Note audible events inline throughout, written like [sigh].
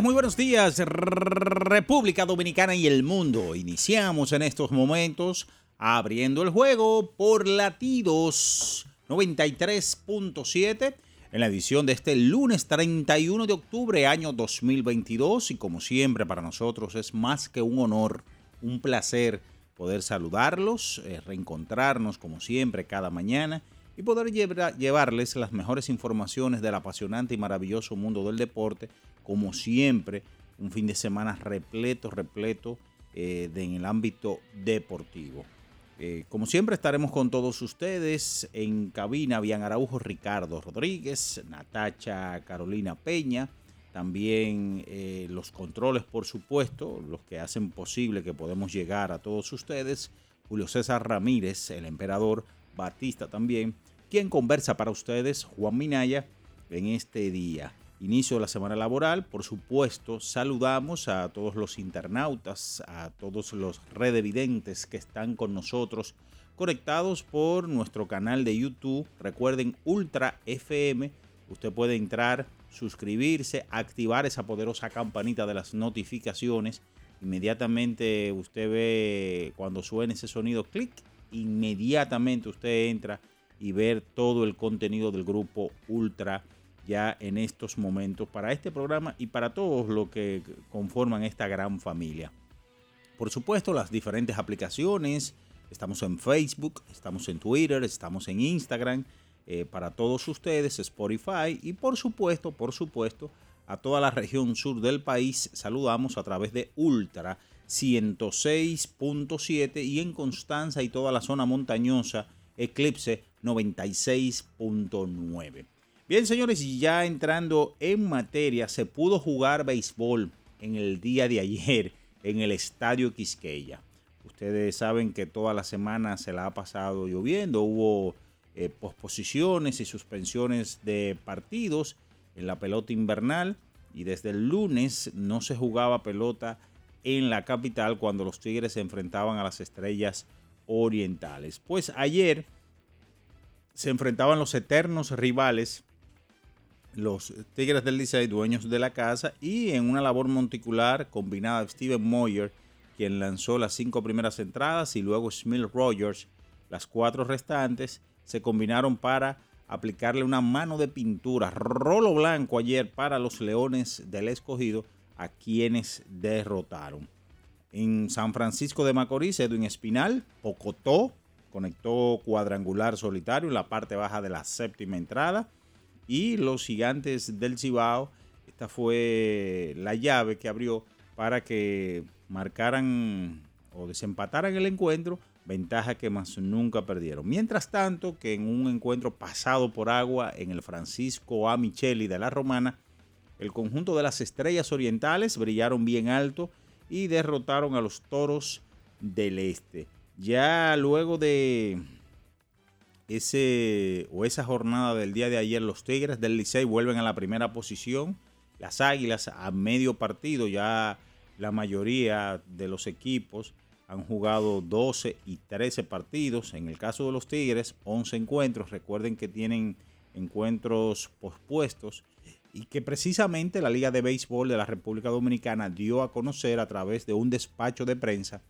Días, muy buenos días, República Dominicana y el mundo. Iniciamos en estos momentos abriendo el juego por latidos 93.7 en la edición de este lunes 31 de octubre año 2022 y como siempre para nosotros es más que un honor, un placer poder saludarlos, eh, reencontrarnos como siempre cada mañana y poder llevarles las mejores informaciones del apasionante y maravilloso mundo del deporte como siempre, un fin de semana repleto, repleto eh, en el ámbito deportivo. Eh, como siempre estaremos con todos ustedes. En cabina, Bian Araujo, Ricardo Rodríguez, Natacha Carolina Peña, también eh, los controles por supuesto, los que hacen posible que podamos llegar a todos ustedes, Julio César Ramírez, el emperador, Batista también, quien conversa para ustedes, Juan Minaya, en este día inicio de la semana laboral. Por supuesto, saludamos a todos los internautas, a todos los redevidentes que están con nosotros conectados por nuestro canal de YouTube. Recuerden Ultra FM. Usted puede entrar, suscribirse, activar esa poderosa campanita de las notificaciones. Inmediatamente usted ve cuando suene ese sonido, clic, inmediatamente usted entra y ver todo el contenido del grupo Ultra FM ya en estos momentos para este programa y para todos los que conforman esta gran familia. Por supuesto, las diferentes aplicaciones, estamos en Facebook, estamos en Twitter, estamos en Instagram, eh, para todos ustedes, Spotify y por supuesto, por supuesto, a toda la región sur del país saludamos a través de Ultra 106.7 y en Constanza y toda la zona montañosa Eclipse 96.9. Bien, señores, y ya entrando en materia, se pudo jugar béisbol en el día de ayer en el Estadio Quisqueya. Ustedes saben que toda la semana se la ha pasado lloviendo, hubo eh, posposiciones y suspensiones de partidos en la pelota invernal y desde el lunes no se jugaba pelota en la capital cuando los Tigres se enfrentaban a las estrellas orientales. Pues ayer se enfrentaban los eternos rivales los Tigres del Licey, dueños de la casa, y en una labor monticular combinada Steven Moyer, quien lanzó las cinco primeras entradas, y luego Smith Rogers, las cuatro restantes, se combinaron para aplicarle una mano de pintura, rolo blanco ayer para los Leones del Escogido, a quienes derrotaron. En San Francisco de Macorís, Edwin Espinal, Pocotó, conectó cuadrangular solitario en la parte baja de la séptima entrada y los gigantes del Cibao. Esta fue la llave que abrió para que marcaran o desempataran el encuentro, ventaja que más nunca perdieron. Mientras tanto, que en un encuentro pasado por agua en el Francisco A. Micheli de la Romana, el conjunto de las estrellas orientales brillaron bien alto y derrotaron a los toros del este. Ya luego de ese o esa jornada del día de ayer, los Tigres del Licey vuelven a la primera posición. Las Águilas a medio partido, ya la mayoría de los equipos han jugado 12 y 13 partidos. En el caso de los Tigres, 11 encuentros. Recuerden que tienen encuentros pospuestos y que precisamente la Liga de Béisbol de la República Dominicana dio a conocer a través de un despacho de prensa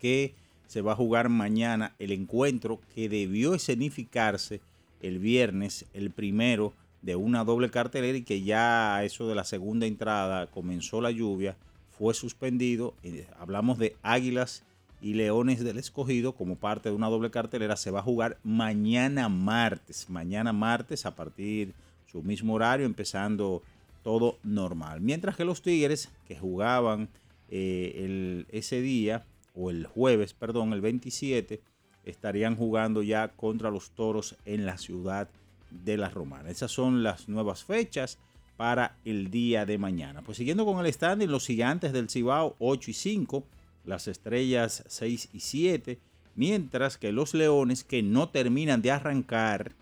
que se va a jugar mañana el encuentro que debió escenificarse el viernes, el primero de una doble cartelera y que ya eso de la segunda entrada comenzó la lluvia, fue suspendido. Eh, hablamos de Águilas y Leones del Escogido como parte de una doble cartelera. Se va a jugar mañana martes, mañana martes a partir su mismo horario, empezando todo normal. Mientras que los Tigres, que jugaban eh, ese día, o el jueves, perdón, el 27, estarían jugando ya contra los Toros en la ciudad de La Romana. Esas son las nuevas fechas para el día de mañana. Pues siguiendo con el standing, los gigantes del Cibao 8 y 5, las estrellas 6 y 7, mientras que los leones que no terminan de arrancar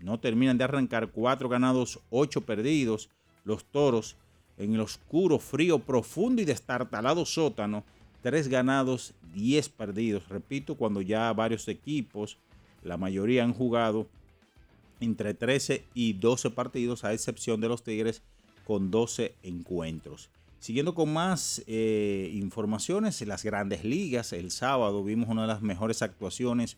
no terminan de arrancar, cuatro ganados, ocho perdidos. Los toros en el oscuro, frío, profundo y destartalado sótano, tres ganados, diez perdidos. Repito, cuando ya varios equipos, la mayoría han jugado entre 13 y 12 partidos, a excepción de los Tigres con 12 encuentros. Siguiendo con más eh, informaciones, las grandes ligas, el sábado vimos una de las mejores actuaciones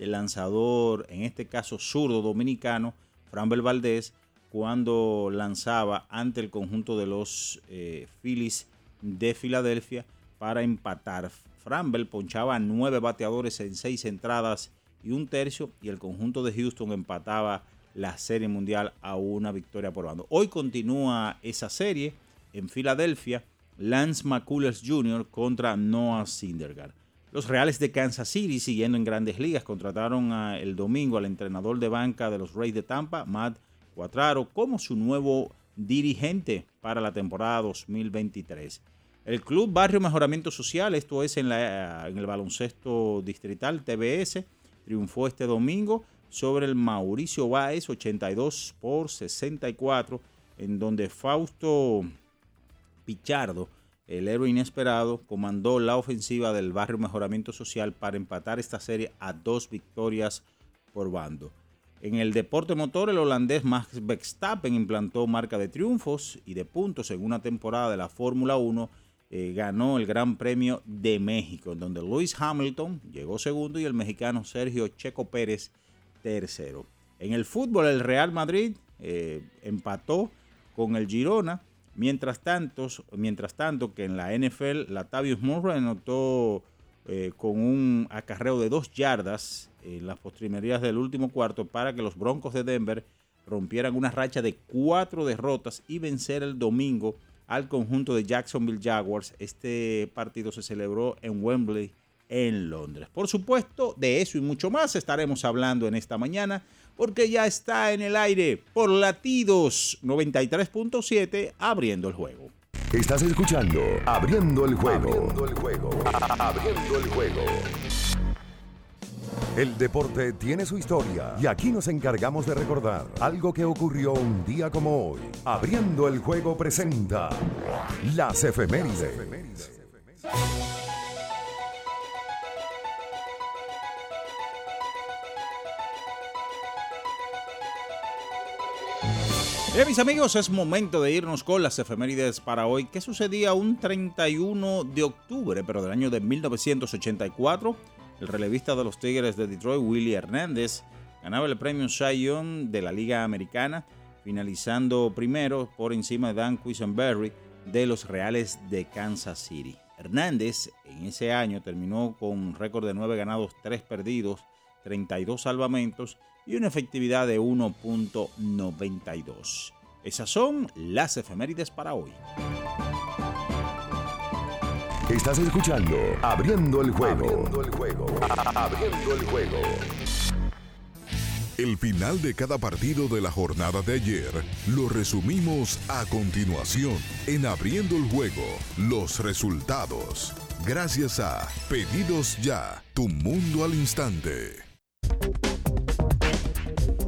el lanzador, en este caso zurdo dominicano, Framber Valdés, cuando lanzaba ante el conjunto de los eh, Phillies de Filadelfia para empatar. Framber ponchaba a nueve bateadores en seis entradas y un tercio y el conjunto de Houston empataba la serie mundial a una victoria por bando. Hoy continúa esa serie en Filadelfia, Lance McCullers Jr. contra Noah Syndergaard. Los Reales de Kansas City, siguiendo en grandes ligas, contrataron el domingo al entrenador de banca de los Reyes de Tampa, Matt Cuatraro, como su nuevo dirigente para la temporada 2023. El Club Barrio Mejoramiento Social, esto es en, el baloncesto distrital TBS, triunfó este domingo sobre el Mauricio Báez 82 por 64, en donde Fausto Pichardo el héroe inesperado comandó la ofensiva del barrio Mejoramiento Social para empatar esta serie a dos victorias por bando. En el deporte motor, el holandés Max Verstappen implantó marca de triunfos y de puntos en una temporada de la Fórmula 1. Eh, ganó el Gran Premio de México, en donde Lewis Hamilton llegó segundo y el mexicano Sergio Checo Pérez tercero. En el fútbol, el Real Madrid eh, empató con el Girona Mientras tanto, mientras tanto que en la NFL, Latavius Murray anotó eh, con un acarreo de dos yardas en las postrimerías del último cuarto para que los Broncos de Denver rompieran una racha de cuatro derrotas y vencer el domingo al conjunto de Jacksonville Jaguars. Este partido se celebró en Wembley, en Londres. Por supuesto, de eso y mucho más estaremos hablando en esta mañana porque ya está en el aire por latidos 93.7 abriendo el juego. Estás escuchando Abriendo el juego. Abriendo el juego. Abriendo el juego. El deporte tiene su historia y aquí nos encargamos de recordar algo que ocurrió un día como hoy. Abriendo el juego presenta las efemérides. Bien, mis amigos, es momento de irnos con las efemérides para hoy. ¿Qué sucedía un 31 de octubre, pero del año de 1984? El relevista de los Tigres de Detroit, Willie Hernández, ganaba el premio Young de la Liga Americana, finalizando primero por encima de Dan Quisenberry de los Reales de Kansas City. Hernández en ese año terminó con un récord de 9 ganados, 3 perdidos, 32 salvamentos y una efectividad de 1.92. Esas son las efemérides para hoy. Estás escuchando Abriendo el juego. Abriendo el juego. Abriendo el juego. El final de cada partido de la jornada de ayer lo resumimos a continuación en Abriendo el juego, los resultados. Gracias a Pedidos Ya, tu mundo al instante.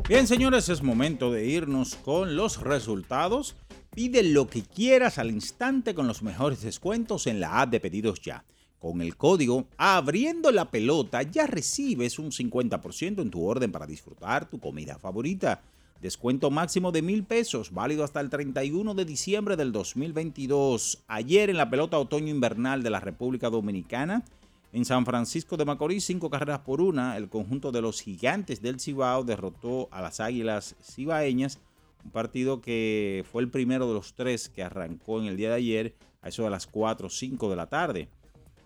Bien, señores, es momento de irnos con los resultados. Pide lo que quieras al instante con los mejores descuentos en la app de pedidos ya. Con el código Abriendo la Pelota ya recibes un 50% en tu orden para disfrutar tu comida favorita. Descuento máximo de mil pesos, válido hasta el 31 de diciembre del 2022. Ayer en la pelota otoño-invernal de la República Dominicana, en San Francisco de Macorís, cinco carreras por una, el conjunto de los gigantes del Cibao derrotó a las Águilas Cibaeñas, un partido que fue el primero de los tres que arrancó en el día de ayer, a eso de las 4 o 5 de la tarde.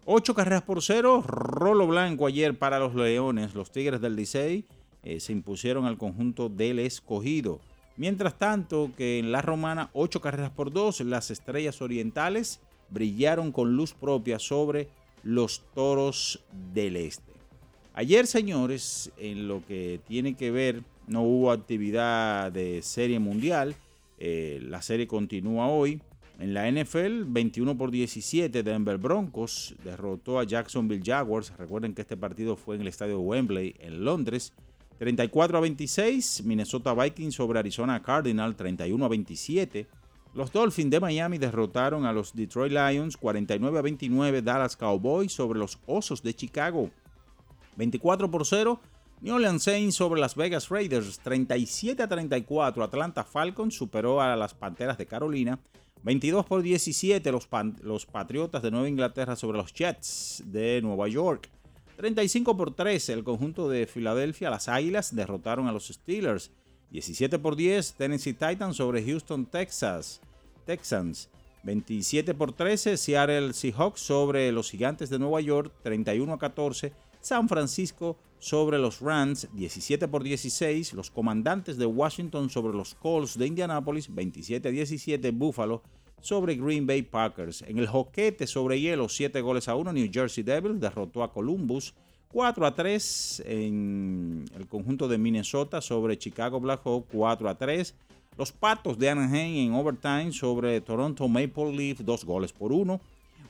Ocho carreras por cero, rolo blanco ayer para los Leones, los Tigres del Licey eh, se impusieron al conjunto del escogido. Mientras tanto que en la romana, ocho carreras por dos, las estrellas orientales brillaron con luz propia sobre los toros del este. Ayer, señores, en lo que tiene que ver, no hubo actividad de serie mundial. Eh, la serie continúa hoy. En la NFL, 21 por 17, Denver Broncos derrotó a Jacksonville Jaguars. Recuerden que este partido fue en el estadio Wembley, en Londres. 34 a 26, Minnesota Vikings sobre Arizona Cardinal, 31 a 27. Los Dolphins de Miami derrotaron a los Detroit Lions 49 a 29, Dallas Cowboys sobre los Osos de Chicago. 24 por 0, New Orleans Saints sobre Las Vegas Raiders. 37 a 34, Atlanta Falcons superó a las Panteras de Carolina. 22 por 17, los, los Patriotas de Nueva Inglaterra sobre los Jets de Nueva York. 35 por 13, el conjunto de Filadelfia, las Águilas derrotaron a los Steelers. 17 por 10, Tennessee Titans sobre Houston, Texas. Texans. 27 por 13, Seattle Seahawks sobre los Gigantes de Nueva York. 31 a 14, San Francisco sobre los Rams. 17 por 16, los Comandantes de Washington sobre los Colts de Indianapolis. 27 a 17, Buffalo sobre Green Bay Packers. En el joquete sobre hielo, 7 goles a 1, New Jersey Devils derrotó a Columbus. 4 a 3 en el conjunto de Minnesota sobre Chicago Blackhawks, 4 a 3. Los Patos de Anaheim en overtime sobre Toronto Maple Leaf, 2 goles por 1.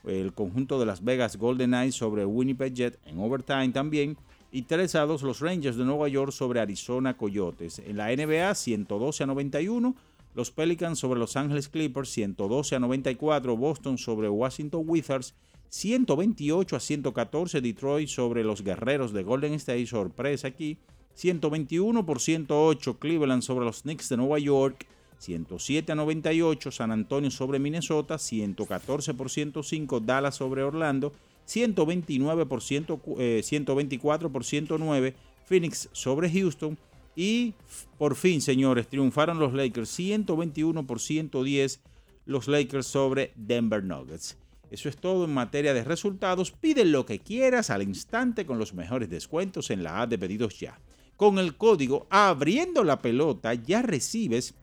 El conjunto de Las Vegas Golden Knights sobre Winnipeg Jet en overtime también. Y 3 a 2 los Rangers de Nueva York sobre Arizona Coyotes. En la NBA, 112 a 91. Los Pelicans sobre Los Angeles Clippers, 112 a 94. Boston sobre Washington Wizards, 128 a 114. Detroit sobre los Guerreros de Golden State, sorpresa aquí. 121 por 108. Cleveland sobre los Knicks de Nueva York. 107 a 98. San Antonio sobre Minnesota. 114 por 105. Dallas sobre Orlando. 129 por 124 por 109. Phoenix sobre Houston. Y por fin, señores, triunfaron los Lakers 121 por 110 los Lakers sobre Denver Nuggets. Eso es todo en materia de resultados. Pide lo que quieras al instante con los mejores descuentos en la app de pedidos ya. Con el código abriendo la pelota ya recibes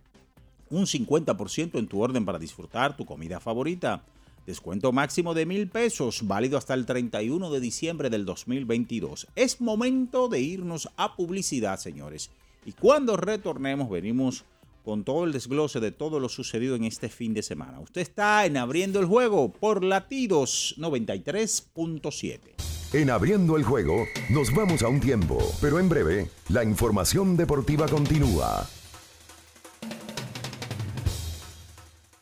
un 50% en tu orden para disfrutar tu comida favorita. Descuento máximo de mil pesos, válido hasta el 31 de diciembre del 2022. Es momento de irnos a publicidad, señores. Y cuando retornemos, venimos con todo el desglose de todo lo sucedido en este fin de semana. Usted está en Abriendo el Juego por Latidos 93.7. En Abriendo el Juego nos vamos a un tiempo, pero en breve la información deportiva continúa.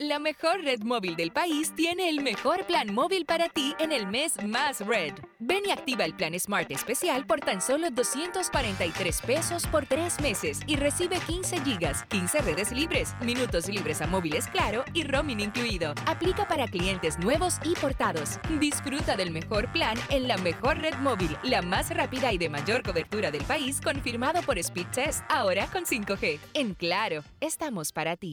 La mejor red móvil del país tiene el mejor plan móvil para ti en el mes más red. Ven y activa el plan Smart especial por tan solo 243 pesos por tres meses y recibe 15 gigas, 15 redes libres, minutos libres a móviles claro y roaming incluido. Aplica para clientes nuevos y portados. Disfruta del mejor plan en la mejor red móvil, la más rápida y de mayor cobertura del país, confirmado por Speed Test, ahora con 5G. En claro, estamos para ti.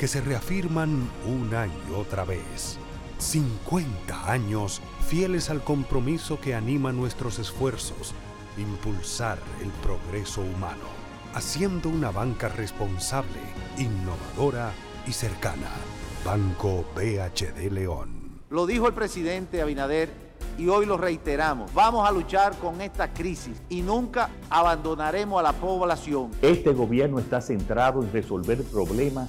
que se reafirman una y otra vez 50 años fieles al compromiso que anima nuestros esfuerzos, impulsar el progreso humano, haciendo una banca responsable, innovadora y cercana. Banco BHD León. Lo dijo el presidente Abinader y hoy lo reiteramos. Vamos a luchar con esta crisis y nunca abandonaremos a la población. Este gobierno está centrado en resolver problemas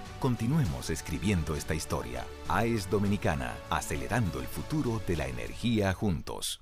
Continuemos escribiendo esta historia. AES Dominicana, acelerando el futuro de la energía juntos.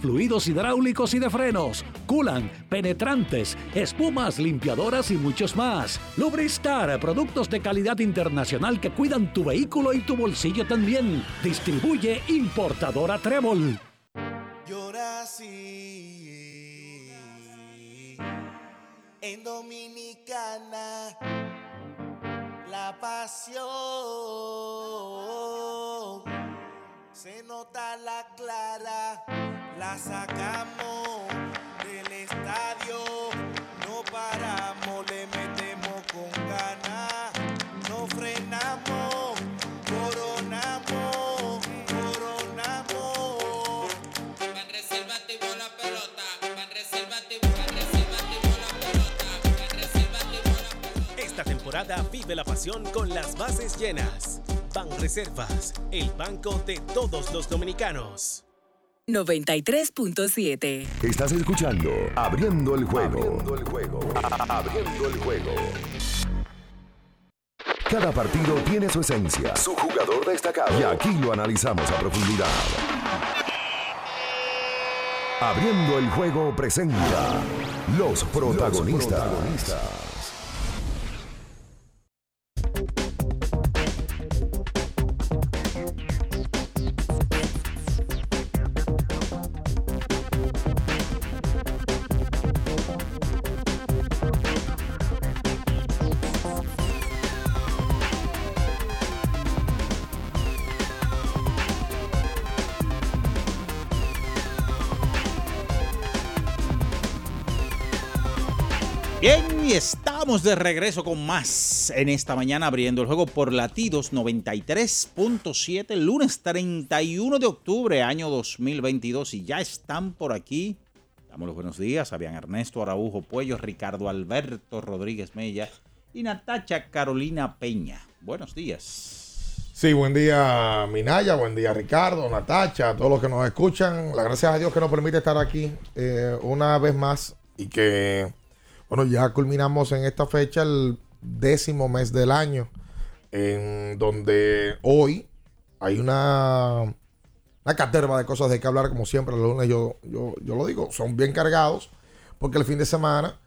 fluidos hidráulicos y de frenos, culan, penetrantes, espumas, limpiadoras y muchos más. Lubristar, productos de calidad internacional que cuidan tu vehículo y tu bolsillo también. Distribuye importadora Trébol. Yo en Dominicana. La pasión se nota la clara, la sacamos del estadio, no paramos, le metemos con ganas, no frenamos, coronamos, coronamos. Van reservativo la pelota, van reservativo, van reservativo la pelota, van reservativo la pelota. Esta temporada vive la pasión con las bases llenas. Ban Reservas, el banco de todos los dominicanos. 93.7 Estás escuchando Abriendo el juego. Abriendo el juego. Abriendo el juego. Cada partido tiene su esencia, su jugador destacado. Y aquí lo analizamos a profundidad. Abriendo el juego presenta los protagonistas. Los protagonistas. De regreso con más en esta mañana abriendo el juego por latidos 93.7, lunes 31 de octubre, año 2022. Y ya están por aquí. Damos los buenos días. Habían Ernesto Araujo Puello, Ricardo Alberto Rodríguez Mella y Natacha Carolina Peña. Buenos días. Sí, buen día Minaya, buen día Ricardo, Natacha, a todos los que nos escuchan. La gracias a Dios que nos permite estar aquí eh, una vez más y que bueno, ya culminamos en esta fecha el décimo mes del año, en donde hoy hay una, una caterva de cosas de que hablar, como siempre, los lunes yo, yo, lo digo, son bien cargados, porque el fin de semana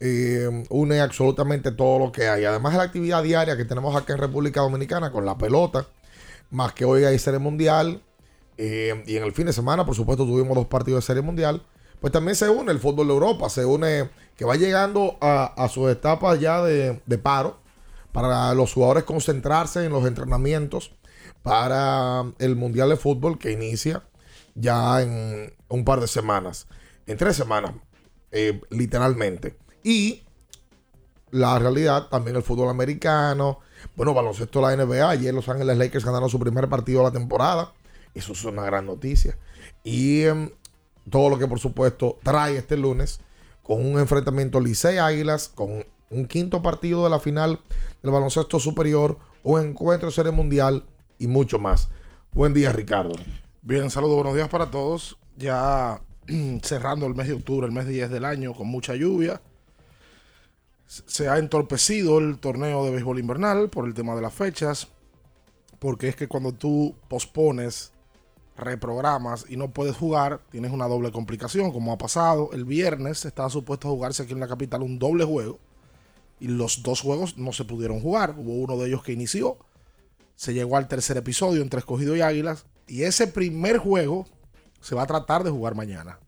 eh, une absolutamente todo lo que hay. Además de la actividad diaria que tenemos acá en República Dominicana con la pelota, más que hoy hay Serie Mundial, eh, y en el fin de semana, por supuesto, tuvimos dos partidos de Serie Mundial pues también se une el fútbol de Europa, se une que va llegando a, sus etapas ya de, paro para los jugadores concentrarse en los entrenamientos para el Mundial de Fútbol que inicia ya en un par de semanas, en tres semanas, eh, literalmente. Y la realidad, también el fútbol americano, bueno, baloncesto de la NBA, ayer Los Ángeles Lakers ganaron su primer partido de la temporada Eso es una gran noticia. Y em, todo lo que por supuesto trae este lunes con un enfrentamiento Licey Águilas, con un quinto partido de la final del baloncesto superior, un encuentro serie mundial y mucho más. Buen día, Ricardo. Bien, saludos, buenos días para todos. Ya [clears throat] cerrando el mes de octubre, el mes 10 del año, con mucha lluvia. Se ha entorpecido el torneo de béisbol invernal por el tema de las fechas, porque es que cuando tú pospones, reprogramas y no puedes jugar, tienes una doble complicación, como ha pasado. El viernes estaba supuesto a jugarse aquí en la capital un doble juego y los dos juegos no se pudieron jugar. Hubo uno de ellos que inició, se llegó al tercer episodio entre Escogido y Águilas y ese primer juego se va a tratar de jugar mañana.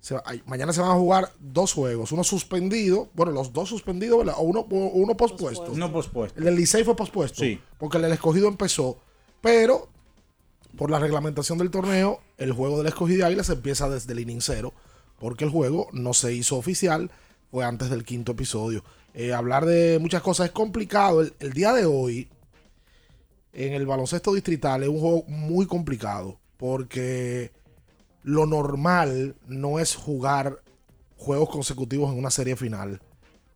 Se va- ay, mañana se van a jugar dos juegos, uno suspendido, bueno, los dos suspendidos, ¿verdad? O uno, uno pospuesto. No pospuesto. El del Licey fue pospuesto. Sí. Porque el del escogido empezó. Pero, por la reglamentación del torneo, el juego del escogido y Águilas empieza desde el inning cero. Porque el juego no se hizo oficial, fue antes del quinto episodio. Eh, hablar de muchas cosas es complicado. El, el día de hoy, en el baloncesto distrital, es un juego muy complicado. Porque lo normal no es jugar juegos consecutivos en una serie final.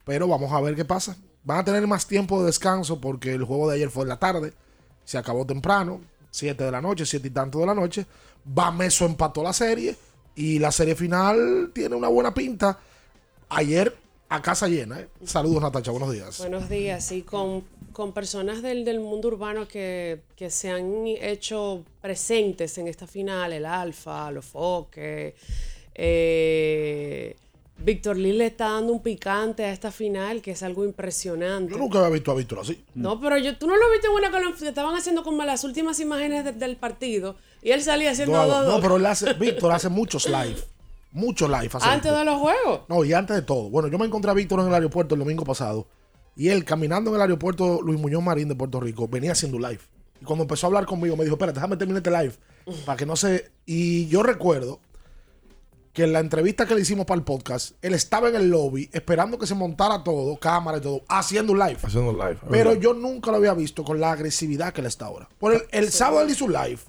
Pero vamos a ver qué pasa. Van a tener más tiempo de descanso porque el juego de ayer fue en la tarde. Se acabó temprano, 7 de la noche, 7 y tanto de la noche. Bameso empató la serie y la serie final tiene una buena pinta. Ayer a casa llena. ¿eh? Saludos Natacha, buenos días. Buenos días, sí, con, con personas del, del mundo urbano que, que se han hecho presentes en esta final, el Alfa, los Foques, eh, Víctor Lee le está dando un picante a esta final que es algo impresionante. Yo nunca había visto a Víctor así. No, pero yo, tú no lo viste en una que lo- que estaban haciendo como las últimas imágenes de- del partido y él salía haciendo No, dos, no, dos. pero él hace, [laughs] Víctor hace muchos live. Muchos live. hace antes de los juegos. No, y antes de todo. Bueno, yo me encontré a Víctor en el aeropuerto el domingo pasado. Y él, caminando en el aeropuerto Luis Muñoz Marín de Puerto Rico, venía haciendo live. Y cuando empezó a hablar conmigo, me dijo, espérate, déjame terminar este live. Para que no se... Y yo recuerdo que en la entrevista que le hicimos para el podcast, él estaba en el lobby esperando que se montara todo, cámara y todo, haciendo un live. Haciendo un live. Pero yo nunca lo había visto con la agresividad que él está ahora. Por el, el sábado él hizo un live.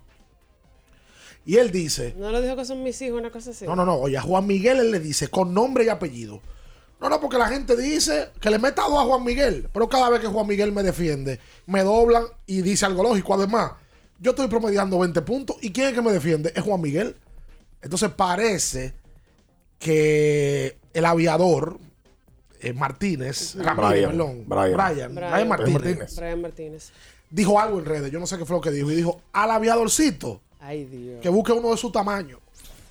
Y él dice, No lo dijo que son mis hijos, una cosa así. no, no, no. Oye, a Juan Miguel él le dice con nombre y apellido. No, no, porque la gente dice que le meta dos a Juan Miguel. Pero cada vez que Juan Miguel me defiende, me doblan y dice algo lógico. Además, yo estoy promediando 20 puntos. ¿Y quién es que me defiende? Es Juan Miguel. Entonces parece que el aviador eh, Martínez, Ramírez, Brian, perdón, Brian. Brian, Brian Martínez, Brian Martínez. dijo algo en redes. Yo no sé qué fue lo que dijo. Y dijo al aviadorcito Ay, Dios. que busque uno de su tamaño.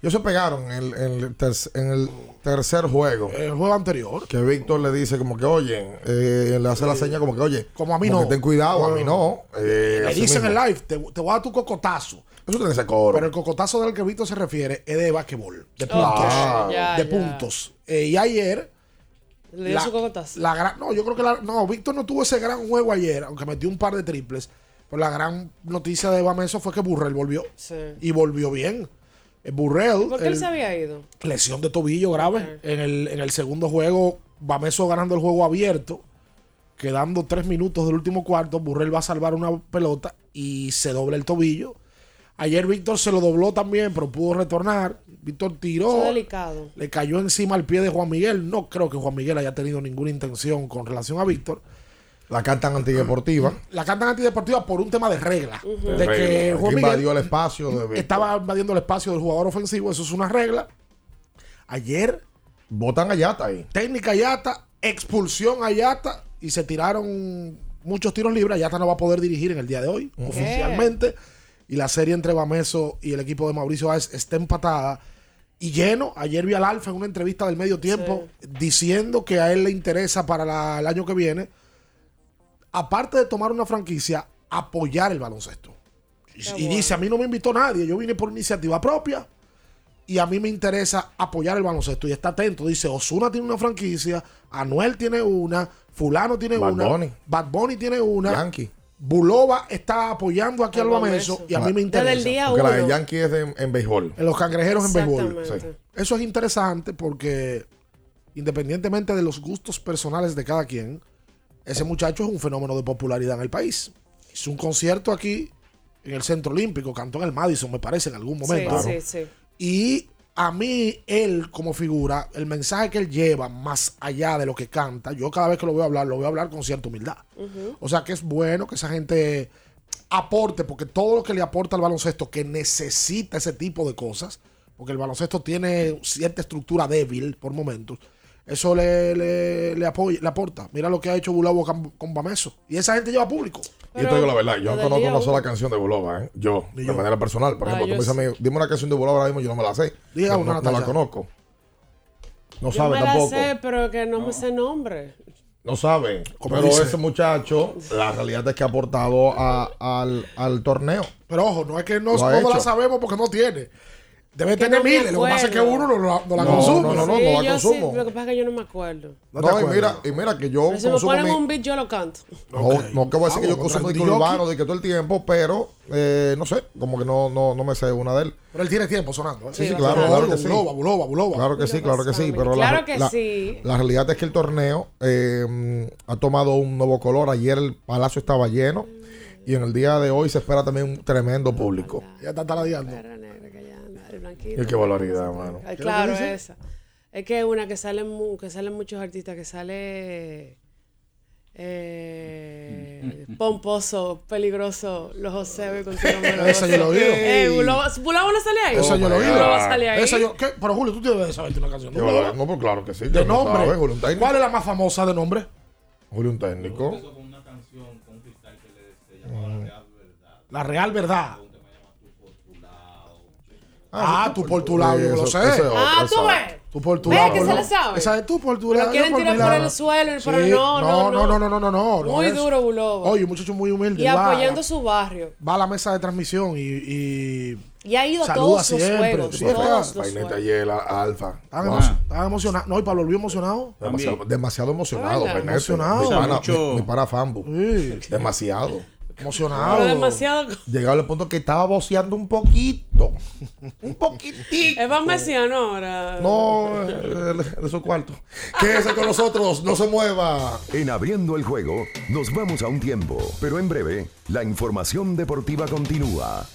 Ellos se pegaron en el, en el ter- en el tercer juego. El juego anterior. Que Víctor le dice como que, oye, eh, le hace la seña como que, oye, Como a mí que no. ten cuidado, a mí no. Eh, Le dicen en el live, te, te voy a dar tu cocotazo. Eso tiene ese coro. Pero el cocotazo del que Víctor se refiere es de basquetbol, de puntos. ya, de ya. puntos. Eh, y ayer. Le dio su cocotazo. la gran- no, yo creo que la- no, Víctor no tuvo ese gran juego ayer, aunque metió un par de triples. Pero la gran noticia de Bameso fue que Burrell volvió. Sí. Y volvió bien. Eh, Burrell. ¿Por qué él se había ido? lesión de tobillo grave. En, el, en el segundo juego, Bameso ganando el juego abierto. Quedando tres minutos del último cuarto, Burrell va a salvar una pelota y se dobla el tobillo. Ayer Víctor se lo dobló también, pero pudo retornar. Víctor tiró, delicado. le cayó encima al pie de Juan Miguel. No creo que Juan Miguel haya tenido ninguna intención con relación a Víctor. La cantan antideportiva. La cantan antideportiva por un tema de regla. De De que. Juan Miguel invadió el espacio de Víctor. estaba invadiendo el espacio del jugador ofensivo. Eso es una regla. Ayer Botan a Yata ahí. técnica Yata, expulsión a Yata y se tiraron muchos tiros libres. Yata no va a poder dirigir en el día de hoy, oficialmente. Y la serie entre Bameso y el equipo de Mauricio Báez está empatada. Y lleno, ayer vi al Alfa en una entrevista del medio tiempo diciendo que a él le interesa para la- el año que viene, aparte de tomar una franquicia, apoyar el baloncesto. Y, y dice, a mí no me invitó nadie, yo vine por iniciativa propia y a mí me interesa apoyar el baloncesto. Y está atento, dice, Osuna tiene una franquicia, Anuel tiene una, Fulano tiene Bad una, Bunny. Bad Bunny tiene una, Yankee. Bulova está apoyando aquí al Al Bameso Bameso. y a mí me Desde interesa. el día Porque la de uno. Yankee es de- en béisbol. En los cangrejeros en béisbol. Sí. Eso es interesante porque independientemente de los gustos personales de cada quien, ese muchacho es un fenómeno de popularidad en el país. Hizo un concierto aquí en el Centro Olímpico, cantó en el Madison, me parece, en algún momento. Sí, sí, sí. Y a mí, él como figura, el mensaje que él lleva más allá de lo que canta, yo cada vez que lo voy a hablar, lo voy a hablar con cierta humildad. O sea que es bueno que esa gente aporte, porque todo lo que le aporta al baloncesto que necesita ese tipo de cosas, porque el baloncesto tiene cierta estructura débil por momentos, eso le, le, le apoya- le aporta. Mira lo que ha hecho Bulabo con, con Bameso. Y esa gente lleva público. Yo te digo la verdad, yo no conozco una sola canción de Bulova, ¿eh? Yo, de manera personal. Por Ah, ejemplo, yo tú me dices a mí, dime una canción de Bulova ahora mismo, yo no me la sé. Diga no, una, no- no la conozco. No Yo sabe me tampoco. la sé, pero que no, me sé nombre. No sabe. Como Pero dice. ese muchacho, la realidad es que ha aportado a- al, al torneo. Pero ojo, no es que no todos la sabemos porque no tiene. Debe tener no miles. Lo que pasa es que uno no, la- no la No, consume. no, no, no, Sí, no la sí, consumo. lo que pasa es que yo no me acuerdo. No No, te y mira, y mira que yo Pero si me consumo ponen mi- un beat, yo lo canto. No, no que voy a decir que yo consumo disco urbano de que todo el tiempo, pero eh, no sé, como que no, no, no me sé una de él. Pero él tiene tiempo sonando. ¿eh? Sí, sí, claro, claro que sí. Buloba, Buloba, Buloba. Claro que sí, claro que sí. Pero Claro la, que la- sí. la realidad es que el torneo eh, ha tomado un nuevo color. Ayer el palacio estaba lleno y en el día de hoy se espera también un tremendo público. Ya está taladeando tranquilo. Y qué valoridad, mano. Claro, esa. Es que es una que salen, que salen muchos artistas, que sale eh, [laughs] pomposo, peligroso, los José con su nombre. Esa yo lo oí. Eh, no sale ahí? Esa yo lo oí. Esa yo, ¿qué? Pero Julio, tú tienes debes saberte una canción. Yo, no, pues claro que sí. De nombre. ¿Cuál es la más famosa de nombre? Julio un técnico. Mm. La Real Verdad. Ah, ah tú por tu lado, yo lo sé. Ah, tú ves. Tú por tu lado. que se le sabe? Esa es tú por tu lado. quieren tirar por el suelo, pero no, no, no, no, no, no, Muy duro, Bulobo. Oye, un muchacho muy humilde. Y apoyando su barrio. Va a la mesa de transmisión y y ha ido a todos sus juegos. Todos Paineta y el Alfa. Están emocionados. No, y Pablo Luis emocionado. Demasiado, demasiado emocionado, Emocionado. Mi, pana, mi. Demasiado emocionado. Pero demasiado. Llegaba al punto que estaba boceando un poquito. un poquitito. Es más mesiano ahora. No, de su cuarto. Quédese con nosotros, no se mueva. En abriendo el juego, nos vamos a un tiempo, pero en breve, la información deportiva continúa.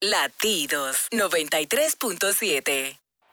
Latidos 93.7.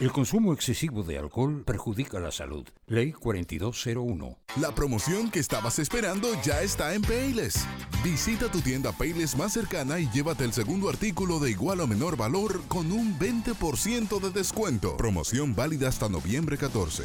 El consumo excesivo de alcohol perjudica la salud. Ley 4201. La promoción que estabas esperando ya está en Payless. Visita tu tienda Payless más cercana y llévate el segundo artículo de igual o menor valor con un 20% de descuento. Promoción válida hasta noviembre 14.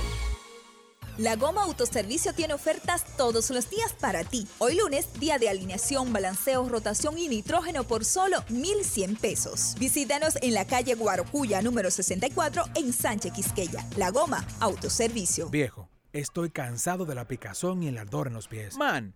La Goma Autoservicio tiene ofertas todos los días para ti. Hoy lunes, día de alineación, balanceo, rotación y nitrógeno por solo 1,100 pesos. Visítanos en la calle Guarocuya, número 64, en Sánchez Quisqueya. La Goma Autoservicio. Viejo, estoy cansado de la picazón y el ardor en los pies. Man,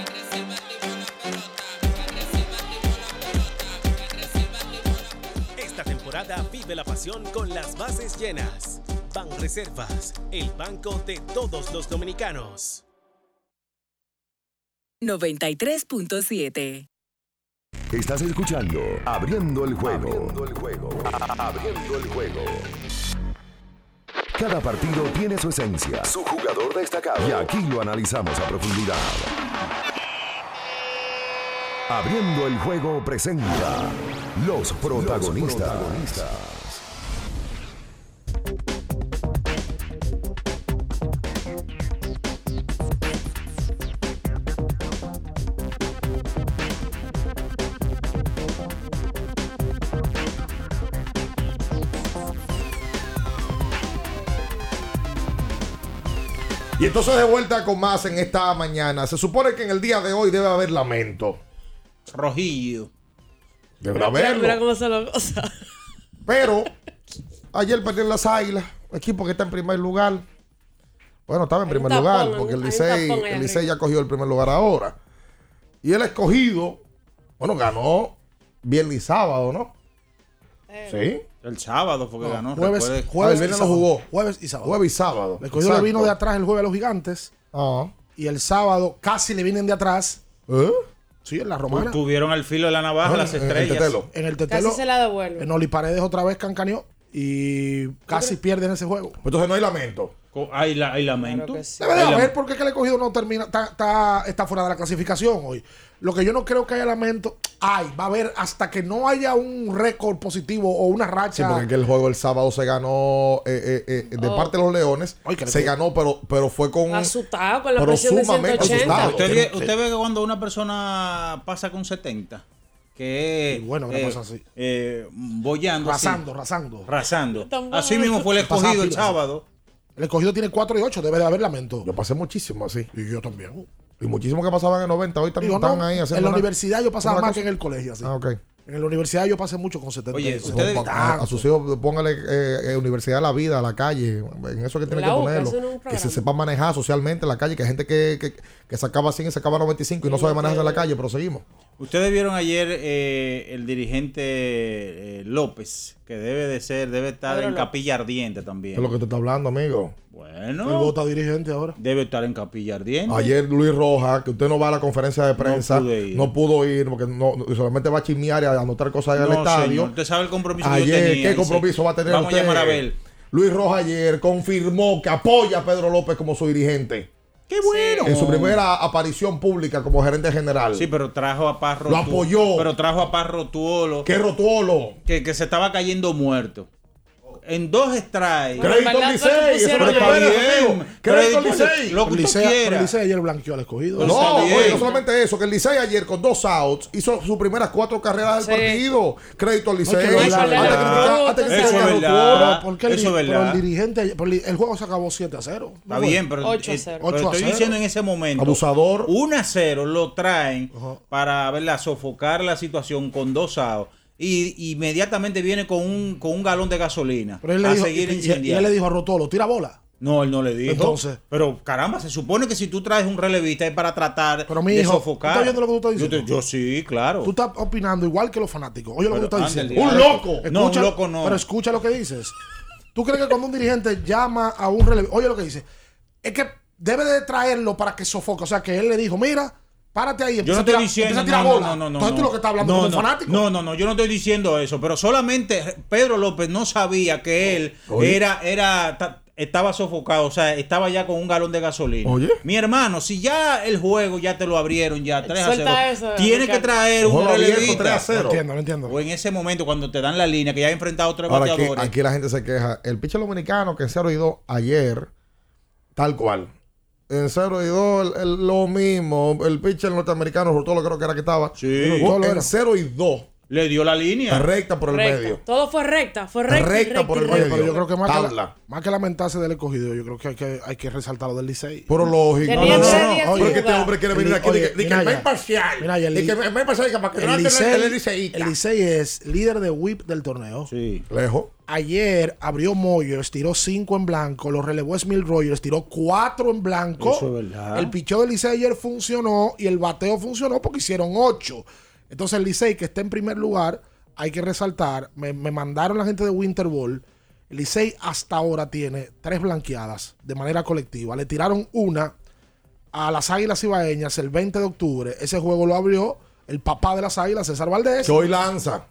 Vive la pasión con las bases llenas. Ban Reservas, el banco de todos los dominicanos. 93.7. Estás escuchando Abriendo el juego. Abriendo el juego. Abriendo el juego. Cada partido tiene su esencia, su jugador destacado. Y aquí lo analizamos a profundidad. Abriendo el juego presenta los protagonistas. Entonces de vuelta con más en esta mañana. Se supone que en el día de hoy debe haber lamento. Rojillo. Deberá Mira, haberlo. mira cómo se lo goza. Pero ayer perdieron las águilas, equipo que está en primer lugar. Bueno, estaba en Hay primer lugar, porque el Licey, el Licey ya cogió el primer lugar ahora. Y el escogido, bueno, ganó viernes y sábado, ¿no? Sí. El sábado fue que No, ganó. jueves, recuerde. jueves Ah, el y sábado. jugó. Jueves y sábado. Jueves y sábado. El le Exacto. vino de atrás el jueves a los gigantes. Ah. Y el sábado casi le vienen de atrás. ¿Eh? Sí, en la romana. Tuvieron al filo de la navaja las en el estrellas. tetelo. En el tetelo. Casi se la devuelve. En Oli Paredes otra vez cancaneó. Y casi pierden ese juego. Entonces no hay lamento. Hay, la, hay lamento. Debe de haber porque es que el escogido no termina, está, está, está fuera de la clasificación hoy. Lo que yo no creo que haya lamento, hay, va a haber hasta que no haya un récord positivo o una Sí, racha. porque que el juego el sábado se ganó eh, eh, eh, de Oh. parte de los Leones. se ganó, pero, pero fue con. Asustado con la Pero presión de sumamente 180. asustado. Usted, ve- Sí. usted ve que cuando una persona pasa con 70, que es. bueno eh, así. eh, boyando. así. Rasando, rasando. Rasando. Tampoco- Así mismo fue el escogido el sábado. El escogido tiene 4 y 8, debe de haber lamento. Yo pasé muchísimo así. Y yo también. Y muchísimo que pasaban en el 90, hoy también Digo, no, están ahí haciendo. en la una- universidad yo pasaba más cosa. que en el colegio. Así. Ah, ok. En la universidad yo pasé mucho con 70. Oye, y- ustedes- A, a sus hijos póngale eh, eh, universidad a la vida, a la calle, en eso que tiene que ponerlo. que se sepa manejar socialmente en la calle, que hay gente que, que, que sacaba 100 y sacaba 95 y no sabe manejarse en la calle, pero seguimos. Ustedes vieron ayer eh, el dirigente eh, López, que debe de ser, debe estar Pedro en capilla ardiente ¿Qué también. es lo que te está hablando, amigo? Bueno. El vota dirigente ahora. Debe estar en capilla ardiente. Ayer Luis Rojas, que usted no va a la conferencia de prensa, no, pudo ir porque no, solamente va a chismear y a anotar cosas ahí al No, estadio. señor, usted sabe el compromiso que yo Ayer, tenía, ¿qué dice, compromiso va a tener vamos a usted? llamar a Abel. Luis Rojas ayer confirmó que apoya a Pedro López como su dirigente. ¡Qué bueno! En su primera aparición pública como gerente general. Sí, pero trajo a Parro. Lo apoyó. Pero trajo a Parro Tuolo. ¿Qué Rotuolo? Que, que se estaba cayendo muerto. En dos strikes. Crédito al Licey, eso que Está bien. Crédito al Licey. Lo que tú pero quieras. Licey ayer blanqueó al escogido. No, oye, no solamente eso, que el Licey ayer con dos outs hizo sus primeras cuatro carreras del Sí. partido. Crédito al Licey. No, no, no, no, no, eso es a verdad. El, Eso es verdad. el dirigente, el, el juego se acabó 7 a 0. Está bien, pero, eh, pero estoy diciendo en ese momento. Abusador. 1 a 0 lo traen para verla, sofocar la situación con dos outs. Y inmediatamente viene con un, con un galón de gasolina Pero él le a dijo, seguir y- y- incendiando. él le dijo a Rotolo, tira bola. No, él no le dijo. Entonces. Pero caramba, se supone que si tú traes un relevista es para tratar Pero mi de hijo, sofocar. ¿tú estás lo que tú estás Yo te- diciendo? Yo, sí, claro. Tú estás opinando igual que los fanáticos. Oye lo que tú estás diciendo. Un loco. No, un loco no. Pero escucha lo que dices. ¿Tú crees que cuando un dirigente llama a un relevista, oye lo que dice, es que debe de traerlo para que sofoque? O sea, que él le dijo, mira, párate ahí, Yo empieza no a tirar, estoy diciendo. a tirar No, bola. no, no, no, Entonces tú no. lo que estás hablando no, como fanático. No, no, no, yo no estoy diciendo eso, pero solamente Pedro López no sabía que él Oye. era, era, ta- estaba sofocado, o sea, estaba ya con un galón de gasolina. Oye. Mi hermano, si ya el juego ya te lo abrieron ya 3 a 0, Suelta eso, tiene que traer un relevista. 3 a 0. No entiendo, no entiendo. O en ese momento cuando te dan la línea, que ya ha enfrentado tres Ahora aquí, bateadores. aquí la gente se queja. El pitcher dominicano que 0 y 2 ayer, tal cual. En 0 y 2 el- el- lo mismo. El pitcher norteamericano, Rotolo creo que era que estaba. Sí. En 0 y 2. Le dio la línea. Recta por el Recta. medio. Todo fue recta, fue recta. por el medio. pero yo creo que más que, Tabla. la- más que lamentarse del escogido, yo creo que hay que, hay que resaltar lo del Licey. Pero lógico. No, no, no, Porque este hombre quiere venir aquí. oye, que- de que mira es imparcial. Mira el que es más imparcial. Para que no El ande Licey, el liceísta. el Licey es líder de whip del torneo. Sí. Lejos. Ayer abrió Moyers, tiró 5 en blanco, lo relevó Smil Rogers, tiró 4 en blanco. Eso es verdad. El picheo del Licey ayer funcionó y el bateo funcionó porque hicieron 8. Entonces el Licey, que está en primer lugar, hay que resaltar, me, me mandaron la gente de Winter Ball, el Licey hasta ahora tiene tres blanqueadas de manera colectiva. Le tiraron una a las Águilas Ibaeñas el 20 de octubre. Ese juego lo abrió el papá de las Águilas, César Valdés. Que hoy lanza.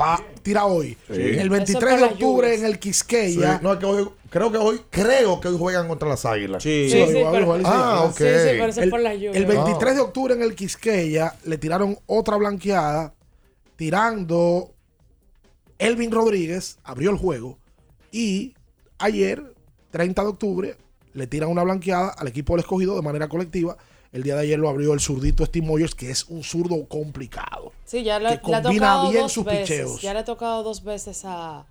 Va, tira hoy. Sí. El Eso 23 por de octubre en el Sí. Quisqueya. No, es que hoy, creo que hoy, creo que hoy juegan contra las águilas. Sí. Sí, Sí, pero- Ah, ok. El, por el 23 de octubre en el Quisqueya le tiraron otra blanqueada, tirando Elvin Rodríguez, abrió el juego. Y ayer, 30 de octubre, le tiran una blanqueada al equipo del escogido de manera colectiva. El día de ayer lo abrió el zurdito Steve Moyers, que es un zurdo complicado. Sí, ya le, que le ha tocado bien dos sus veces. picheos. Ya le ha tocado dos veces a,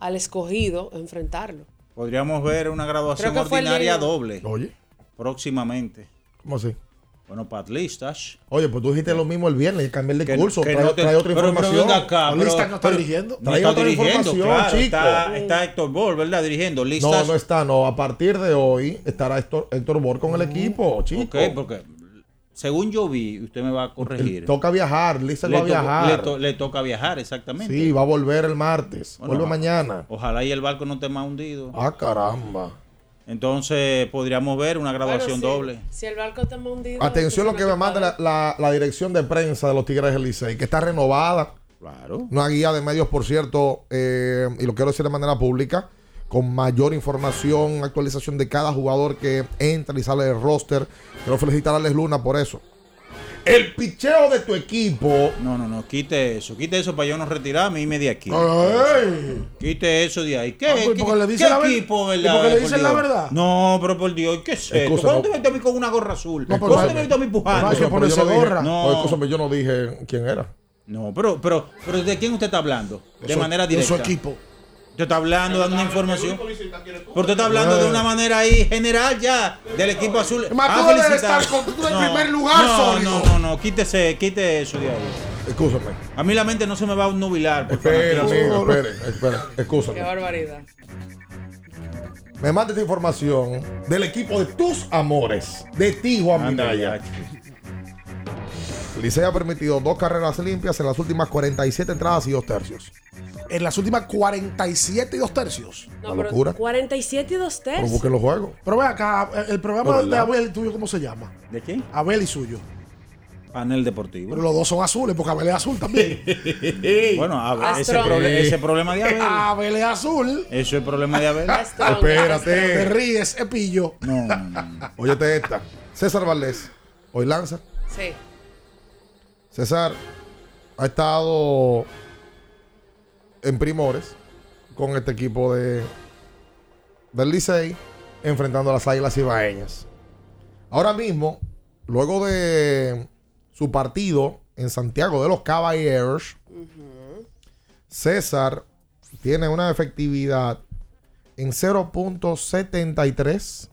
al escogido enfrentarlo. Podríamos ver una graduación ordinaria doble Oye, próximamente. ¿cómo así? Bueno, para atlistas. Oye, pues tú dijiste lo mismo el viernes cambié el Que- discurso. que trae, no te- trae otra pero- pero información. venga acá, ¿No pero- lista no está pero- dirigiendo? No Trae está otra dirigiendo, información, claro. chico. Está, está Héctor Ball, ¿verdad? Dirigiendo. No, Listas. no está, no. A partir de hoy estará Héctor, Héctor Bor con el equipo, chico. Ok, porque según yo vi, usted me va a corregir. Toca viajar, Lisa le, va a viajar. le to- le toca viajar, exactamente. Sí, va a volver el martes. Bueno, Vuelve mañana. Ojalá y el barco no esté más hundido. Ah, caramba. Entonces podríamos ver una graduación Bueno, sí. doble. Si el barco está hundido. Atención lo que me manda la, la- la dirección de prensa de los Tigres del Licey, que está renovada. Claro. Una guía de medios, por cierto, eh, y lo quiero decir de manera pública, con mayor información, actualización de cada jugador que entra y sale del roster. Quiero felicitar a Alex Luna por eso. El picheo de tu equipo. No, no, no, quite eso. Quite eso para yo no retirarme y irme de aquí. Ay. Quite eso de ahí. ¿Qué, Ah, pues, qué- porque le qué dicen la equipo, ¿Y verdad? porque le por dicen la verdad? No, pero por Dios, ¿qué es esto? ¿Cuándo no. te metes a mí con una gorra azul? No, ¿Cuándo no- te metes a mí no hay pujando? que Pero yo ponerse no dije- gorra. No. Yo no dije quién era. No, pero, pero, pero ¿de quién usted está hablando? De Eso- manera de directa. su equipo. Usted está hablando, dando una información. Pero usted está hablando de una manera ahí general ya, del equipo azul. Más Ah, tú debes felicitar. estar con- tú en primer lugar, no, no, no, no, quítese, quite eso de ahí. Escúchame. A mí la mente no se me va a nubilar. por Espere, fanatismo. amigo, espere, espere. Qué Escúchame. barbaridad. Me manda esta información del equipo de tus amores, de ti, Juan Minaya. ya, Licey ha permitido dos carreras limpias en las últimas 47 entradas y dos tercios. En las últimas 47 y dos tercios. No, pero locura. 47 y dos tercios. busquen los juegos. Pero ve acá, el programa No, de. Abel y tuyo, ¿cómo se llama? ¿De quién? Abel y suyo. Panel deportivo. Pero los dos son azules, porque Abel es azul también. [laughs] Bueno, a- ese, proble- ese problema de Abel. [laughs] Abel es azul. Eso es problema de Abel. [laughs] Te Espérate. ríes, es pillo. No, no, no, no. Óyete esta. César Valdés, hoy lanza. Sí. César ha estado en primores con este equipo de del Licey enfrentando a las Águilas Ibaeñas. Ahora mismo, luego de su partido en Santiago de los Caballeros, César tiene una efectividad en 0.73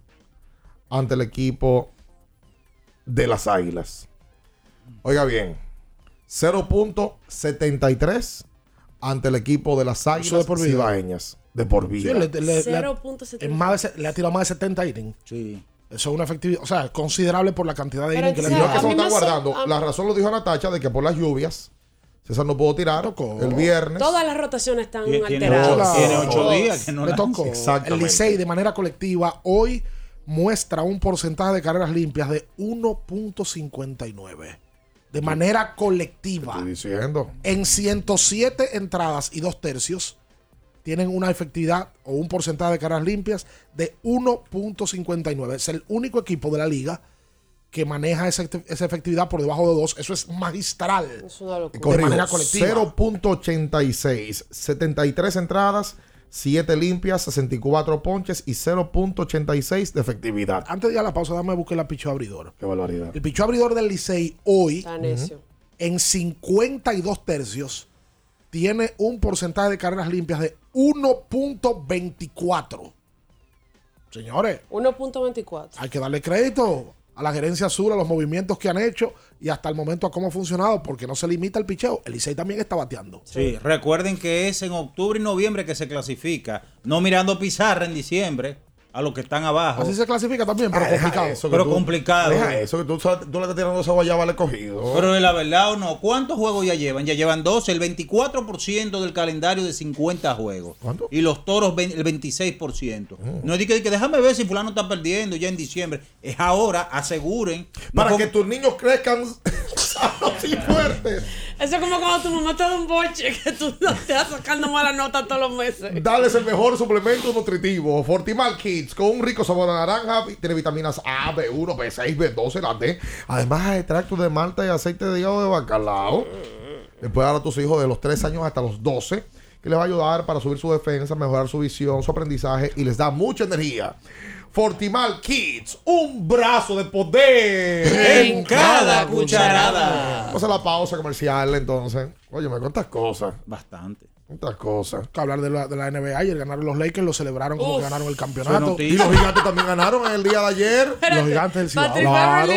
ante el equipo de las Águilas. Oiga bien, 0.73 ante el equipo de las Águilas de por vida. Cibaeñas. De por Sí, vida. le, le- le- $0.70. en más de se- le ha tirado más de 70 innings. Sí. Eso es una efectividad, o sea, considerable por la cantidad de innings que le sí, ha Y no es que tirado. se está guardando. La razón lo dijo Natacha de que por las lluvias César no pudo tirar el viernes. Todas las rotaciones están Tiene- alteradas. ocho- tiene ocho días que no le tocó. El Licey de manera colectiva hoy muestra un porcentaje de carreras limpias de 1.59. De manera colectiva. Estoy diciendo. En 107 entradas y dos tercios tienen una efectividad o un porcentaje de carreras limpias de 1.59. Es el único equipo de la liga que maneja esa, esa efectividad por debajo de 2. Eso es magistral. Es una locura. de Corrijo, manera colectiva. 0.86, 73 entradas, 7 limpias, 64 ponches y 0.86 de efectividad. Antes de ir a la pausa, dame buscar la picho abridor. Qué barbaridad. El picho abridor del Licey hoy, en 52 tercios, tiene un porcentaje de carreras limpias de 1.24. Señores, 1.24. hay que darle crédito a la gerencia azul, los movimientos que han hecho y hasta el momento a cómo ha funcionado, porque no se limita el picheo. El Licey también está bateando. Sí, recuerden que es en octubre y noviembre que se clasifica, no mirando pizarra en diciembre a los que están abajo. Así se clasifica también, pero Ah, complicado. eso, Pero tú- complicado. Deja eso, que tú, tú le estás tirando esa guayaba al escogido. Pero de la verdad o no, ¿cuántos juegos ya llevan? Ya llevan 12, el 24% del calendario de 50 juegos. ¿Cuánto? Y los toros el 26%. Mm. No es de que, de que déjame ver si fulano está perdiendo ya en diciembre. Es ahora, aseguren. Para No que tus niños crezcan [laughs] sanos y fuertes. Eso es como cuando tu mamá te da un boche que tú [laughs] no te vas sacando mala nota todos los meses. Dales el mejor suplemento nutritivo. Fortimal Kids con un rico sabor a naranja. Tiene vitaminas A, B1, B6, B12, la D. Además, extracto de malta y aceite de hígado de bacalao. Puede dar a tus hijos de los 3 años hasta los 12. Que les va a ayudar para subir su defensa, mejorar su visión, su aprendizaje y les da mucha energía. Fortimal Kids, un brazo de poder En cada cucharada. Vamos a la pausa comercial entonces. Oye, me cuentas cosas. Bastante. Cuántas cosas. Que hablar de la, de la NBA ayer ganaron los Lakers, lo celebraron como Uf. que ganaron el campeonato. Y los gigantes también ganaron en el día de ayer. [laughs] Los gigantes del Cibao. Claro.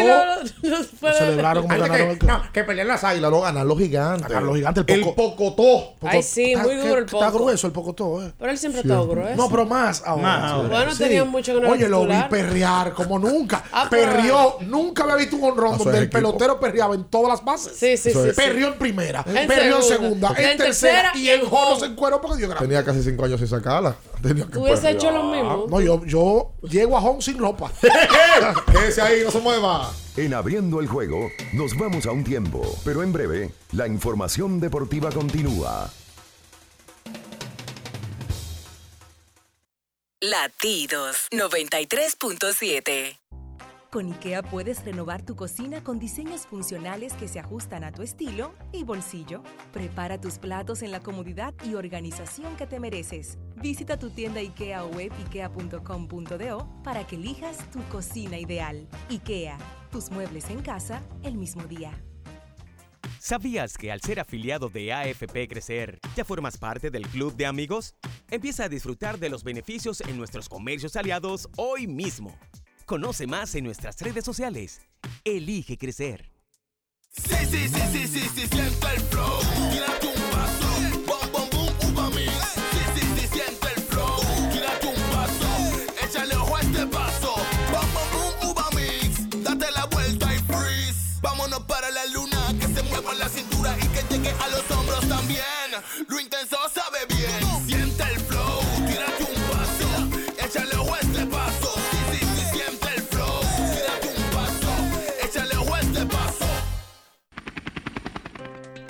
Lo celebraron como Ay, que ganaron el no, que pelean las águilas, no ganan los gigantes. Ganaron los gigantes, el El poco- pocotó. Ay, sí, Está- muy duro el Está poco. grueso el pocotó, eh. Pero él siempre está grueso. No, pero más ahora. Más ahora. Bueno, tenía mucho que no Oye, lo vi perrear como nunca. Ah, pero- Perrió. Nunca había visto un honrón Pasó donde el pelotero perreaba en todas las bases. Sí, sí, sí. sí. Perrió en primera, perrió en segunda. en, tercera, y en y jono en se encueró porque dio grande. Tenía casi cinco años sin sacarla. [laughs] Tenía que Tú hubiese hecho lo mismo. No, yo, yo llego a home sin ropa. [laughs] Quédese ahí, no se mueva. En abriendo el juego, nos vamos a un tiempo, pero en breve, la información deportiva continúa. Latidos 93.7. Con IKEA puedes renovar tu cocina con diseños funcionales que se ajustan a tu estilo y bolsillo. Prepara tus platos en la comodidad y organización que te mereces. Visita tu tienda IKEA o web ikea.com.do para que elijas tu cocina ideal. IKEA, tus muebles en casa el mismo día. ¿Sabías que al ser afiliado de AFP Crecer, ya formas parte del club de amigos? Empieza a disfrutar de los beneficios en nuestros comercios aliados hoy mismo. Conoce más en nuestras redes sociales. Elige crecer. Sí, sí, sí, sí, sí, sí, siento el flow. Tírate un paso. Bom, bom, boom, uva mix. Sí, sí, sí, siento el flow. Tírate un paso. Échale ojo a este paso. Bom, bom, boom, uva mix. Date la vuelta y freeze. Vámonos para la luna. Que se mueva la cintura y que llegue a los hombros también. Lo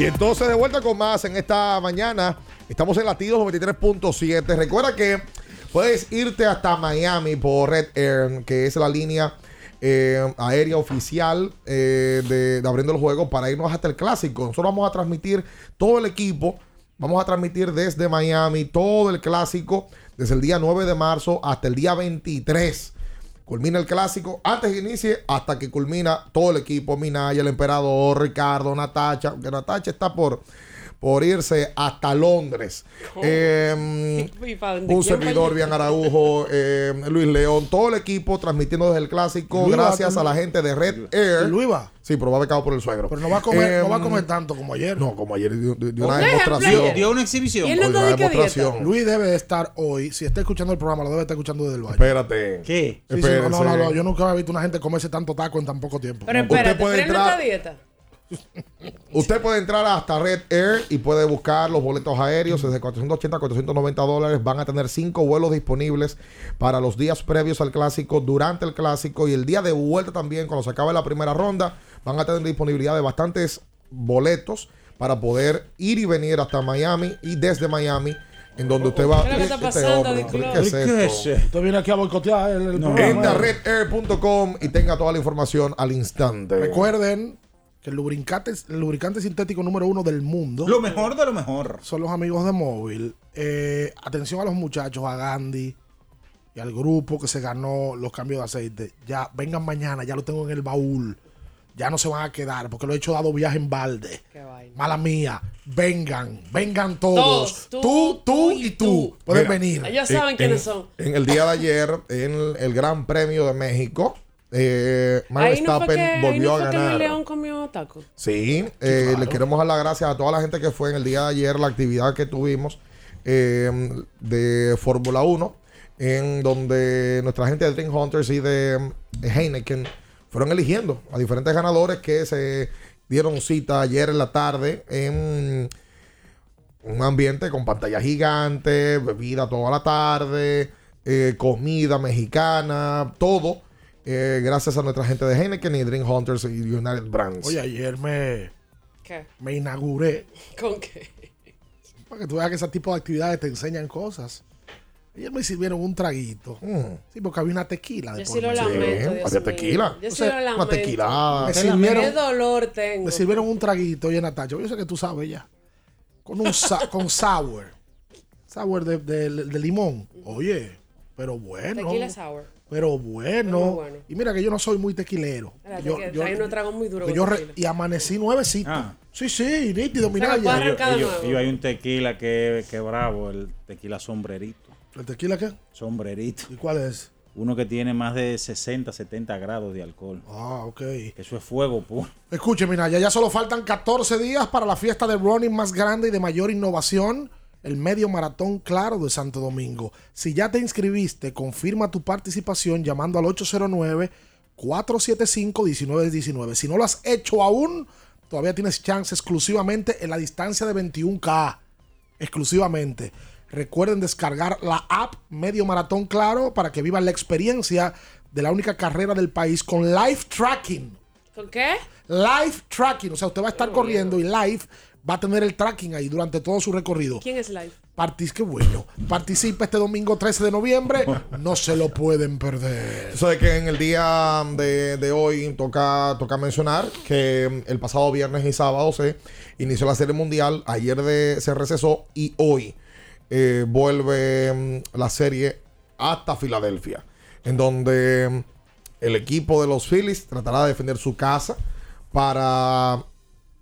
Y entonces de vuelta con más en esta mañana. Estamos en Latidos 93.7. Recuerda que puedes irte hasta Miami por Red Air, que es la línea eh, aérea oficial eh, de, de Abriendo el Juego, para irnos hasta el clásico. Nosotros vamos a transmitir todo el equipo. Vamos a transmitir desde Miami todo el clásico, desde el día 9 de marzo hasta el día 23. Culmina el clásico antes que inicie hasta que culmina todo el equipo. Minaya, el emperador, Ricardo, Natacha. Que Natacha está por, por irse hasta Londres. [laughs] Eh, un servidor, Bian Araujo, eh, Luis León, todo el equipo transmitiendo desde el clásico. Luis va gracias a la gente de Red Air. Luis va. Sí, pero va becado por el suegro. Pero no va a comer, no va a Em, comer tanto como ayer. No, como ayer dio, dio- dio una demostración. Dio una exhibición. Y él no está de qué dieta. Luis debe de estar hoy, si está escuchando el programa, lo debe estar escuchando desde el baño. Espérate. ¿Qué? Sí, sí, no, no, no, no, yo nunca había visto una gente comerse tanto taco en tan poco tiempo. Pero Usted espérate, puede ¿pero él no está entrar- a dieta? Usted puede entrar hasta Red Air y puede buscar los boletos aéreos desde 480 a 490 dólares. Van a tener cinco vuelos disponibles para los días previos al clásico, durante el clásico y el día de vuelta también, cuando se acabe la primera ronda. Van a tener disponibilidad de bastantes boletos para poder ir y venir hasta Miami y desde Miami, en donde usted va. ¿Qué está Este hombre? ¿qué es ¿Qué esto? Usted viene aquí a boicotear el, el programa. Entra a redair.com y tenga toda la información al instante. Recuerden que el lubricante, el lubricante sintético número uno del mundo. Lo mejor de lo mejor. Son los amigos de móvil. Eh, atención a los muchachos, a Gandhi y al grupo que se ganó los cambios de aceite. Ya vengan mañana, ya lo tengo en el baúl. Ya no se van a quedar porque lo he hecho dado viaje en balde. Mala mía. Vengan, vengan todos. Todos, tú, tú, tú y tú. Pueden Mira, venir. Ellos saben en- quiénes son. En el día de ayer, en el, el Gran Premio de México, eh, Max Ahí no que, ahí volvió no a que ganar. el león comió taco. Sí, eh, le queremos dar las gracias a toda la gente que fue en el día de ayer, la actividad que tuvimos eh, de Fórmula 1, en donde nuestra gente de Dream Hunters y de Heineken fueron eligiendo a diferentes ganadores que se dieron cita ayer en la tarde en un ambiente con pantalla gigante, bebida toda la tarde, eh, comida mexicana, todo. Eh, gracias a nuestra gente de Heineken y Dream Hunters y United Brands. Oye, ayer me, ¿Qué? me inauguré. ¿Con qué? Para que tú veas que ese tipo de actividades te enseñan cosas. Ayer me sirvieron un traguito. Sí, porque había una tequila. De Yo sí lo lamento, Dios había tequila. Yo O sí sea, lo una lamento. tequilada. Me Qué sirvieron, dolor tengo. me sirvieron un traguito, oye, Natacha. Yo sé que tú sabes ya. Con un sa- [laughs] con sour. Sour de, de- de limón. Oye, pero bueno. Tequila sour. Pero bueno. Y mira que yo no soy muy tequilero. Espérate, Yo- yo- hay unos tragos muy duros. yo re- y amanecí nuevecito. Ah. Sí, sí, nítido, mira ellos hay un tequila que, que bravo, el tequila sombrerito. ¿El tequila qué? Sombrerito. ¿Y cuál es? Uno que tiene más de 60, 70 grados de alcohol. Ah, ok. Eso es fuego puro. Escuche, mira, ya, ya solo faltan 14 días para la fiesta de running más grande y de mayor innovación, el Medio Maratón Claro de Santo Domingo. Si ya te inscribiste, confirma tu participación llamando al 809-475-1919. Si no lo has hecho aún, todavía tienes chance exclusivamente en la distancia de 21K. Exclusivamente. Recuerden descargar la app Medio Maratón Claro para que vivan la experiencia de la única carrera del país con live tracking. ¿Con qué? Live tracking, o sea, usted va a estar corriendo y live va a tener el tracking ahí durante todo su recorrido. ¿Quién es live? Partis, qué bueno. Participa este domingo 13 de noviembre. No se lo pueden perder. Eso de que en el día de, de hoy toca, toca mencionar que el pasado viernes y sábado se inició la Serie Mundial, ayer de, se recesó y hoy eh, vuelve mm, la serie hasta Filadelfia, en donde mm, el equipo de los Phillies tratará de defender su casa para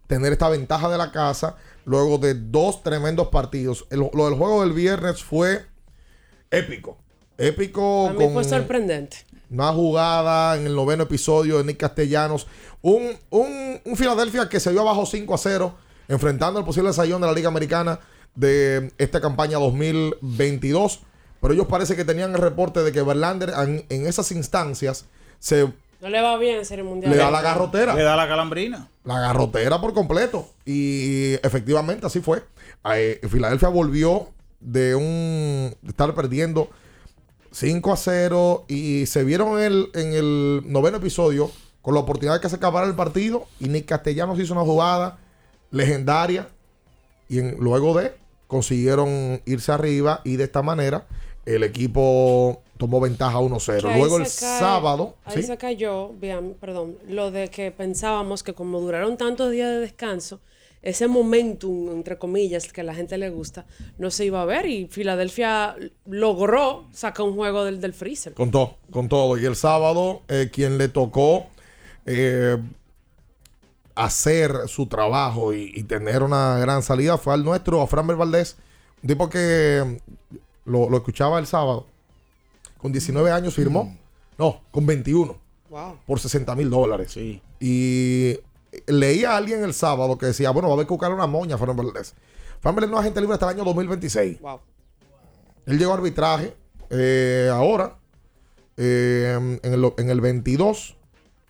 tener esta ventaja de la casa luego de dos tremendos partidos. El- lo del juego del viernes fue épico. Épico A mí con fue sorprendente. una jugada en el noveno episodio de Nick Castellanos. Un, un, un Filadelfia que se vio abajo 5 a 0, enfrentando el posible sayón de la Liga Americana de esta campaña 2022. Pero ellos parece que tenían el reporte de que Verlander en, en esas instancias se No le va bien en Serie Mundial. le da la garrotera. Le da la calambrina. La garrotera por completo. Y efectivamente así fue. Eh, Filadelfia volvió de un de estar perdiendo 5 a 0 y se vieron en el, en el noveno episodio con la oportunidad de que se acabara el partido y Nick Castellanos hizo una jugada legendaria y en- luego de consiguieron irse arriba y de esta manera el equipo tomó ventaja 1-0. Que ahí Luego el cae- sábado, Ahí ¿sí? se cayó, vean, perdón, lo de que pensábamos que como duraron tantos días de descanso, ese momentum, entre comillas, que a la gente le gusta, no se iba a ver y Filadelfia logró sacar un juego del, del freezer. Con todo, con todo. Y el sábado, eh, quien le tocó eh, hacer su trabajo y, y tener una gran salida fue al nuestro, a Framber Valdés, un tipo que lo, lo escuchaba el sábado. Con 19 años firmó. No, con 21. Wow. Por 60 mil dólares. Y leía a alguien el sábado que decía, bueno, va a haber que buscar una moña a Framber Valdés. Framber Valdés no es agente libre hasta el año 2026. Wow. Él llegó a arbitraje eh, ahora, eh, en, el, en el 22.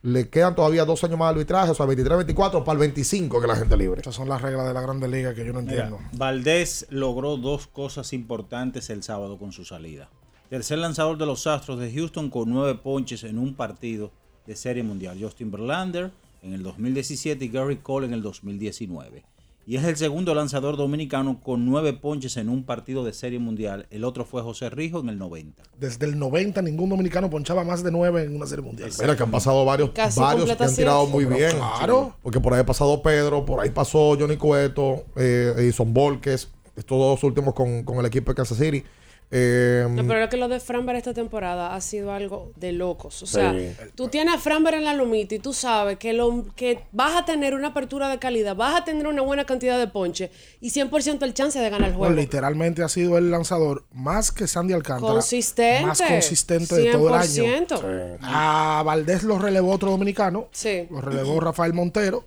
Le quedan todavía dos años más de arbitraje, o sea, 23, 24, para el 25 que la gente libre. Esas son las reglas de la Grande Liga que yo no Mira, entiendo. Valdés logró dos cosas importantes el sábado con su salida. Tercer lanzador de los Astros de Houston con nueve ponches en un partido de Serie Mundial. Justin Verlander en el 2017 y Gary Cole en el 2019. Y es el segundo lanzador dominicano con nueve ponches en un partido de Serie Mundial. El otro fue José Rijo en el 90. Desde el 90 ningún dominicano ponchaba más de 9 en una serie mundial. Mira que han pasado varios, Casi varios que han tirado muy Pero bien. claro. Porque por ahí ha pasado Pedro, por ahí pasó Johnny Cueto, eh, Edison Volques, estos dos últimos con, con el equipo de Kansas City. Eh, No, pero es que lo de Framber esta temporada ha sido algo de locos. O sea, Sí. tú tienes a Framber en la lomita y tú sabes que, lo, que vas a tener una apertura de calidad, vas a tener una buena cantidad de ponche y 100% el chance de ganar el juego. Bueno, literalmente ha sido el lanzador más que Sandy Alcántara. Consistente. Más consistente de todo el año. 100%. A Valdés lo relevó otro dominicano. Lo relevó Rafael Montero.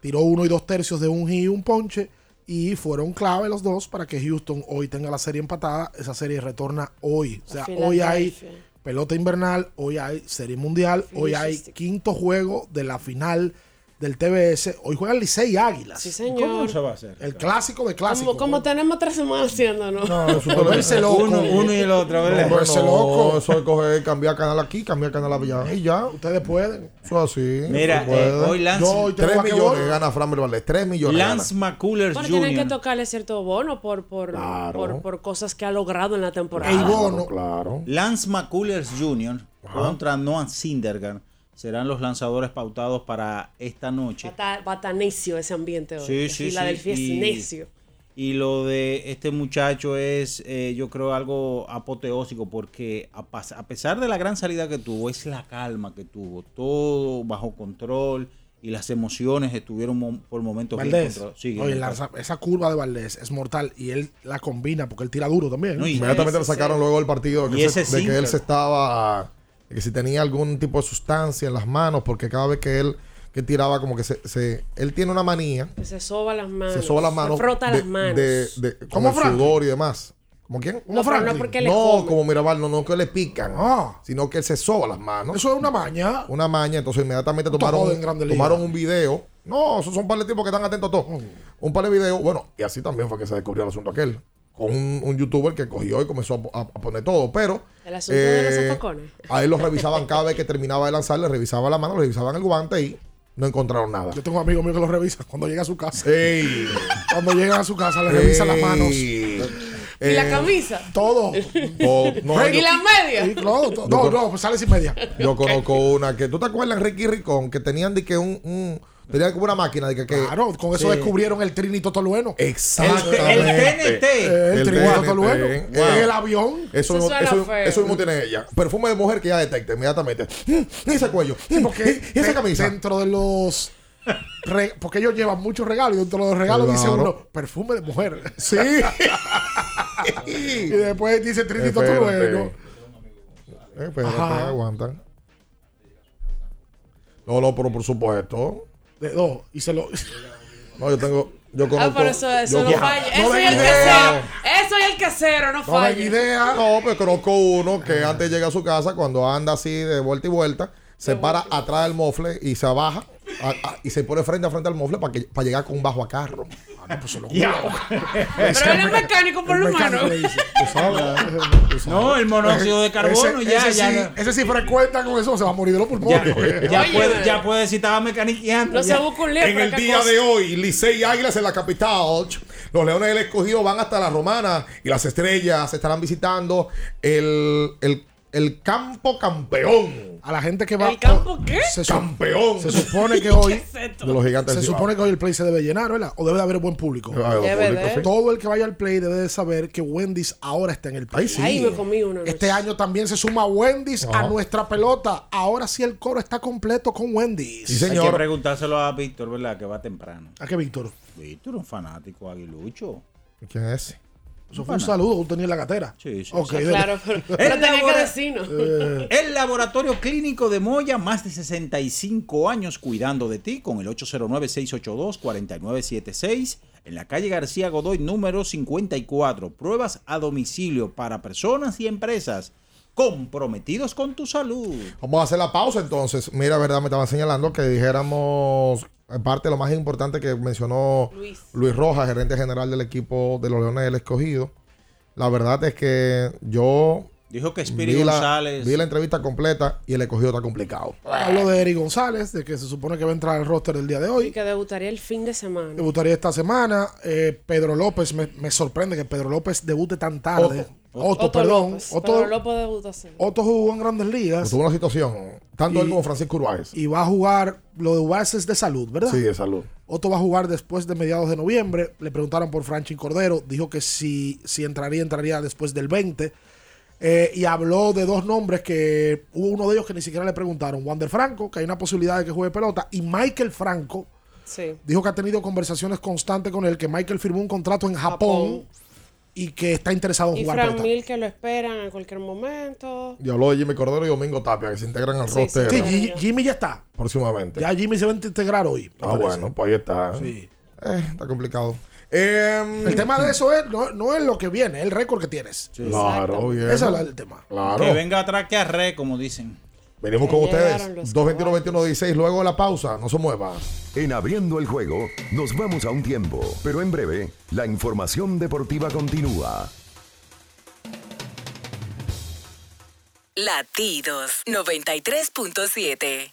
Tiró uno y dos tercios de un y un ponche. Y fueron clave los dos para que Houston hoy tenga la serie empatada. Esa serie retorna hoy. O sea, hoy hay pelota invernal, hoy hay serie mundial, hoy hay quinto juego de la final del TBS. Hoy juegan Licey y Águilas. Sí, señor. ¿Cómo se va a hacer? El clásico de clásicos. Como, como tenemos tres semanas haciéndolo. No, eso Volverse [laughs] loco. Uno, uno y el otro, ¿verdad? No, Volverse no, loco. Eso es coger, cambiar canal aquí, cambiar canal allá. Y ya. Ustedes pueden. Eso es así. Mira, eh, hoy Lance- Yo hoy tengo Tres a que millones voy. gana. 3 millones. Lance. McCullers Bueno, tienen que Jr. tocarle cierto bono por, por, por, por cosas que ha logrado en la temporada. Claro. Lance McCullers Jr. contra Noah Syndergaard serán los lanzadores pautados para esta noche. Bata necio ese ambiente hoy. Sí, sí, Filadelfia sí. es Y- necio. Y lo de este muchacho es, eh, yo creo, algo apoteósico porque a, pesar de la gran salida que tuvo, es la calma que tuvo, todo bajo control y las emociones estuvieron mo- por momentos Valdés. Sí, Oye, la- esa curva de Valdés es mortal y él la combina porque él tira duro también. No, Inmediatamente le sacaron luego el partido de Y que, ese se- de que él se estaba. Que si tenía algún tipo de sustancia en las manos, porque cada vez que él que tiraba, como que se. se- él tiene una manía. Que se soba las manos. Se soba las manos. Se frota de, las manos. De, de- con ¿Cómo el Franklin? sudor y demás. ¿Como quién? No, pero no porque No, come. como Mirabal, no, no que le pican, Ah. sino que él se soba las manos. Eso es una maña. Una maña, entonces inmediatamente tomaron, tomaron un video. No, esos son un par de tipos que están atentos a todo. Mm. Un par de videos. Bueno, y así también fue que se descubrió el asunto aquel. Con un, un youtuber que cogió y comenzó a, a- a poner todo. Pero El asunto de los eh, a él lo revisaban cada vez que terminaba de lanzar, le revisaban la mano, le revisaban el guante y no encontraron nada. Yo tengo amigos míos que lo revisan cuando llega a su casa. Ey. Cuando llegan a su casa, le revisan las manos. Ey. ¿Y la Eh, camisa? Todo. o- no, ¿Y yo- la media? Sí, no, to- no, no, pues sale sin media. Yo conozco una que. ¿Tú te acuerdas, Ricky Ricón? Que tenían de que un. un tenían como una máquina de que. que Claro, con eso Sí. descubrieron el Trinito Tolueno. Exactamente. El TNT. El, El Trinito. Tolueno. Wow. En el avión. Eso, Eso eso, mismo tiene ella. Perfume de mujer que ya detecta inmediatamente. Mm, Ese cuello. Sí, porque y esa camisa. dentro de los. re- porque ellos llevan muchos regalos y dentro de los regalos Claro. dice uno perfume de mujer. Sí. [laughs] y después dice Trinito. Tolueno. Eh, Ajá. aguantan. No, no, pero por supuesto. De dos. Y se lo. No, yo tengo. Yo conozco. Ah, pero eso, eso yo no con- falla. no Eso y el casero. Eso y el casero, no No falla. idea. No, pues conozco uno que antes llega a su casa, cuando anda así de vuelta y vuelta, se para atrás del mofle y se abaja a- a- y se pone frente a frente al mofle para que para llegar con un bajo a carro. Ah, no, pues se lo Pero él es mecánico por lo sabes. Tú sabes. No, el monóxido de carbono Ese- ya, ese, ya, sí, ese sí frecuenta con eso, se va a morir de los pulmones. ya, ya Oye, puede, eh. ya puede decir estaba mecaniqueando. No se ya. busca un lío En el día cosa. de hoy, Licey Águilas en la capital. Los Leones del Escogido van hasta la Romana y las Estrellas estarán visitando el, el, el campo campeón. A la gente que va. ¿El campo qué? Se, Campeón. se supone que hoy. [laughs] De los gigantes. Se supone que hoy el play se debe llenar, ¿verdad? O debe de haber buen público. Cibao. Debe Público, de. sí. Todo el que vaya al play debe de saber que Wendy's ahora está en el play. Ay, sí. Ahí me comí uno. Este año también se suma Wendy's a nuestra pelota. Ahora sí el coro está completo con Wendy's. Sí, Hay que señor. preguntárselo a Víctor, ¿verdad? Que va temprano. ¿A qué, Víctor? Víctor, un fanático aguilucho. ¿Quién es ese? Eso fue un saludo, tú tenías la gatera. Sí, sí, Ok, sí. Claro, pero, [laughs] pero tenía que labora- decirnos. Eh, El Laboratorio Clínico de Moya, más de 65 años cuidando de ti, con el 809-682-4976, en la calle García Godoy, número 54. Pruebas a domicilio para personas y empresas comprometidos con tu salud. Vamos a hacer la pausa entonces. Mira, verdad, me estaban señalando que dijéramos parte de lo más importante que mencionó Luis. Luis Rojas, gerente general del equipo de los Leones del Escogido. La verdad es que yo Dijo que Spirit vi la, González. vi la entrevista completa y el escogido está complicado. Hablo de Eric González, de que se supone que va a entrar al roster el día de Y hoy. que debutaría el fin de semana. Debutaría esta semana. Eh, Pedro López, me, me sorprende que Pedro López debute tan tarde. Otto, perdón. López. Otto, Pedro López debuta así. Otto jugó en grandes ligas. Tuvo una situación, tanto Y- él como Francisco Urbáez. Y va a jugar, lo de Urbáez es de salud, ¿verdad? Sí, de salud. Otto va a jugar después de mediados de noviembre. Le preguntaron por Franchi Cordero. Dijo que si, si entraría, entraría después del 20. Eh, y habló de dos nombres que hubo uno de ellos que ni siquiera le preguntaron. Wander Franco, que hay una posibilidad de que juegue pelota. Y Michael Franco Sí. dijo que ha tenido conversaciones constantes con él, que Michael firmó un contrato en Japón, Japón. y que está interesado en Y jugar Fran pelota. Mil que lo esperan en cualquier momento. Y habló de Jimmy Cordero y Domingo Tapia, que se integran al Sí, roster Sí, Gi- Jimmy ya está. próximamente. Ya Jimmy se va a integrar hoy. ah, parece. bueno, pues ahí está. Sí. Eh, está complicado. Em, El tema de eso es, no, no es lo que viene, es el récord que tienes. Claro, bien. Ese es el tema. Claro. Que venga atrás que arre, como dicen. Venimos con ustedes. llegaron los 221-21-16. Luego de la pausa. No se mueva. En abriendo el juego, nos vamos a un tiempo, pero en breve, la información deportiva continúa. Latidos 93.7.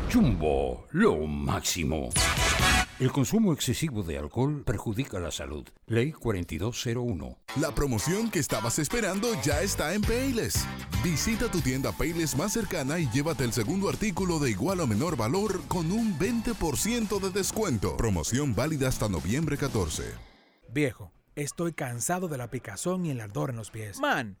Jumbo, lo máximo. El consumo excesivo de alcohol perjudica la salud. Ley 4201. La promoción que estabas esperando ya está en Payless. Visita tu tienda Payless más cercana y llévate el segundo artículo de igual o menor valor con un 20% de descuento. Promoción válida hasta noviembre 14. Viejo, estoy cansado de la picazón y el ardor en los pies. Man,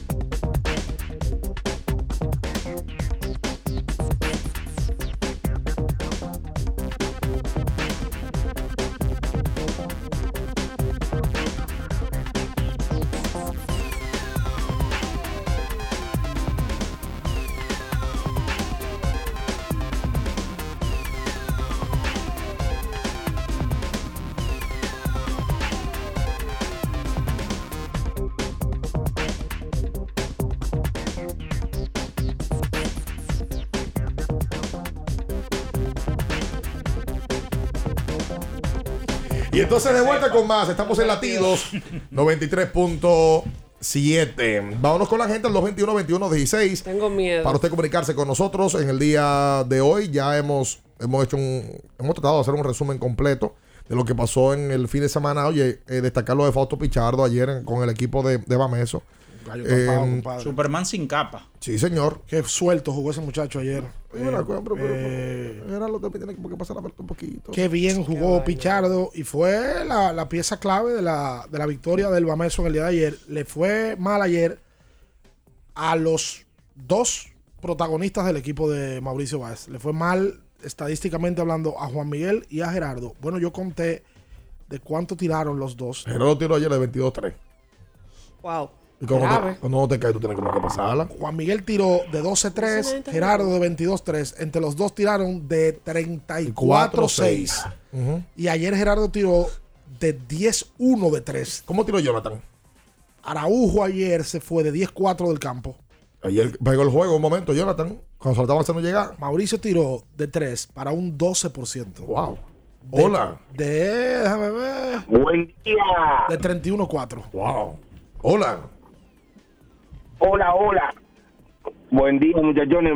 Entonces de vuelta con más. Estamos en latidos [laughs] 93.7. Vámonos con la gente al 221-2116. Tengo miedo. Para usted comunicarse con nosotros en el día de hoy. Ya hemos, hemos hecho un. Hemos tratado de hacer un resumen completo de lo que pasó en el fin de semana. Oye, eh, destacar lo de Fausto Pichardo ayer en- con el equipo de, de Bameso. Gallo Eh, tapado, compadre. Superman sin capa. Sí, señor. Qué suelto jugó ese muchacho ayer. La Eh, cosa, pero- pero- eh, Era lo que tiene que pasar a ver un poquito. Qué bien jugó Pichardo y fue la, la pieza clave de la, de la victoria del Bameso en el día de ayer. Le fue mal ayer a los dos protagonistas del equipo de Mauricio Báez. Le fue mal estadísticamente hablando a Juan Miguel y a Gerardo. Bueno, yo conté de cuánto tiraron los dos. Gerardo tiró ayer de 22-3. Wow. Y cuando te, cuando no te cae, tú tienes como que pasarla. Juan Miguel tiró de 12-3, Gerardo de 22-3. Entre los dos tiraron de 34-6. Ujú. Y ayer Gerardo tiró de 10-1 de 3. ¿Cómo tiró Jonathan? Araujo ayer se fue de 10-4 del campo. Ayer pegó el juego un momento, Jonathan. Cuando se lo estaba haciendo llegar. Mauricio tiró de 3 para un 12%. Wow. De- Hola. De, déjame ver. Buen día. De 31-4. Wow. Hola. Hola, hola. Buen día, muchachones.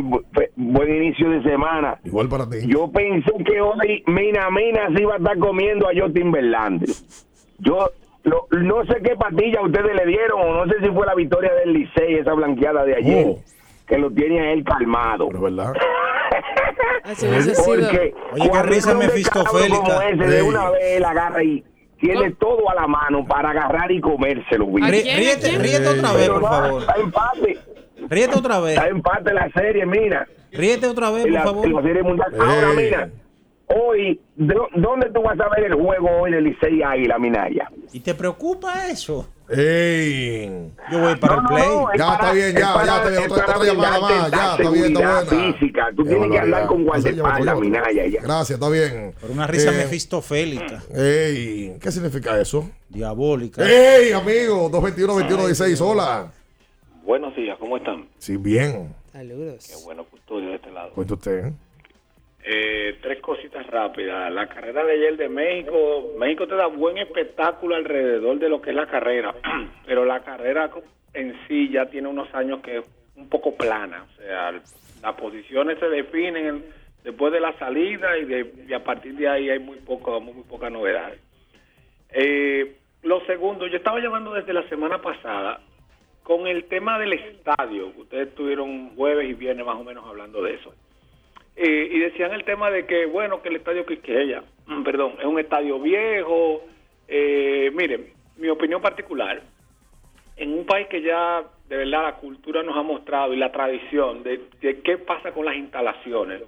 Buen inicio de semana. Igual para ti. Yo pensé que hoy Mina Mina se iba a estar comiendo a Justin Verlander. Yo lo- no sé qué patilla ustedes le dieron, o no sé si fue la victoria del Licey, esa blanqueada de ayer, Oh. que lo tiene a él calmado. ¿verdad? [laughs] Porque Oye, qué risa descaro como ese, de Sí. una vez él agarra y tiene todo a la mano para agarrar y comérselo. Ríete, ríete otra vez, Pero por favor. Está empate. Ríete otra vez. Está empate la serie, mira. Ríete otra vez, En por la, favor. la serie mundial. Ahora, mira. Hoy, ¿dó- ¿dónde tú vas a ver el juego hoy de Licey Águila, Minaya? ¿Y te preocupa eso? ¡Ey! Yo voy para No, el no, play. no, es Ya, para- está bien, es ya, para- ya, está bien. Otra, otra llamada más, ya, está bien, está buena. física. Tú Qué tienes que andar barbaridad. con guardaespaldas. Minaya, ya. Gracias, está bien. Por una risa Eh, mefistofélica. Ey, ¿qué significa eso? Diabólica. ¡Ey, amigo! 221-2116, hola. Buenos días, ¿cómo están? Sí, bien. Saludos. Qué bueno custodio de este lado. Cuenta usted. Eh, tres cositas rápidas. La carrera de ayer de México, México te da buen espectáculo alrededor de lo que es la carrera, [clears throat] pero la carrera en sí ya tiene unos años que es un poco plana. O sea, las posiciones se definen después de la salida y, de, a partir de ahí hay muy poco, muy, muy poca novedad. Eh, lo segundo, yo estaba llamando desde la semana pasada con el tema del estadio. Ustedes estuvieron jueves y viernes más o menos hablando de eso. Eh, y decían el tema de que, bueno, que el estadio Quisqueya, mm, perdón, es un estadio viejo. Eh, miren, mi opinión particular, en un país que ya de verdad la cultura nos ha mostrado y la tradición de, qué pasa con las instalaciones.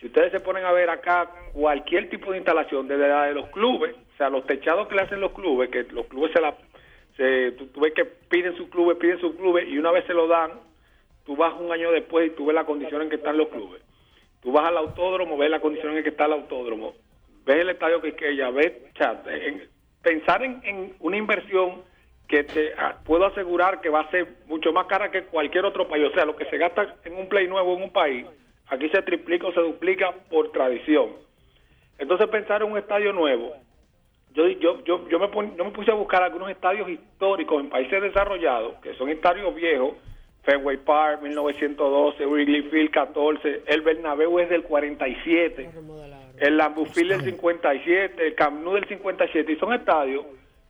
Si ustedes se ponen a ver acá cualquier tipo de instalación, desde la de los clubes, o sea, los techados que le hacen los clubes, que los clubes se la... Se, tú ves que piden sus clubes, piden sus clubes y una vez se lo dan, tú vas un año después y tú ves la condición en que están los clubes. Tú vas al autódromo, ves la condición en que está el autódromo, ves el estadio que ya ves, o sea, en- pensar en, en una inversión que te ah, puedo asegurar que va a ser mucho más cara que cualquier otro país. O sea, lo que se gasta en un play nuevo en un país, aquí se triplica o se duplica por tradición. Entonces pensar en un estadio nuevo, yo yo yo yo me, pon- yo me puse a buscar algunos estadios históricos en países desarrollados, que son estadios viejos, Fenway Park 1912, Wrigley Field 14, el Bernabéu es del 47, el Lambeau Field del 57, el Camp Nou del 57 y son estadios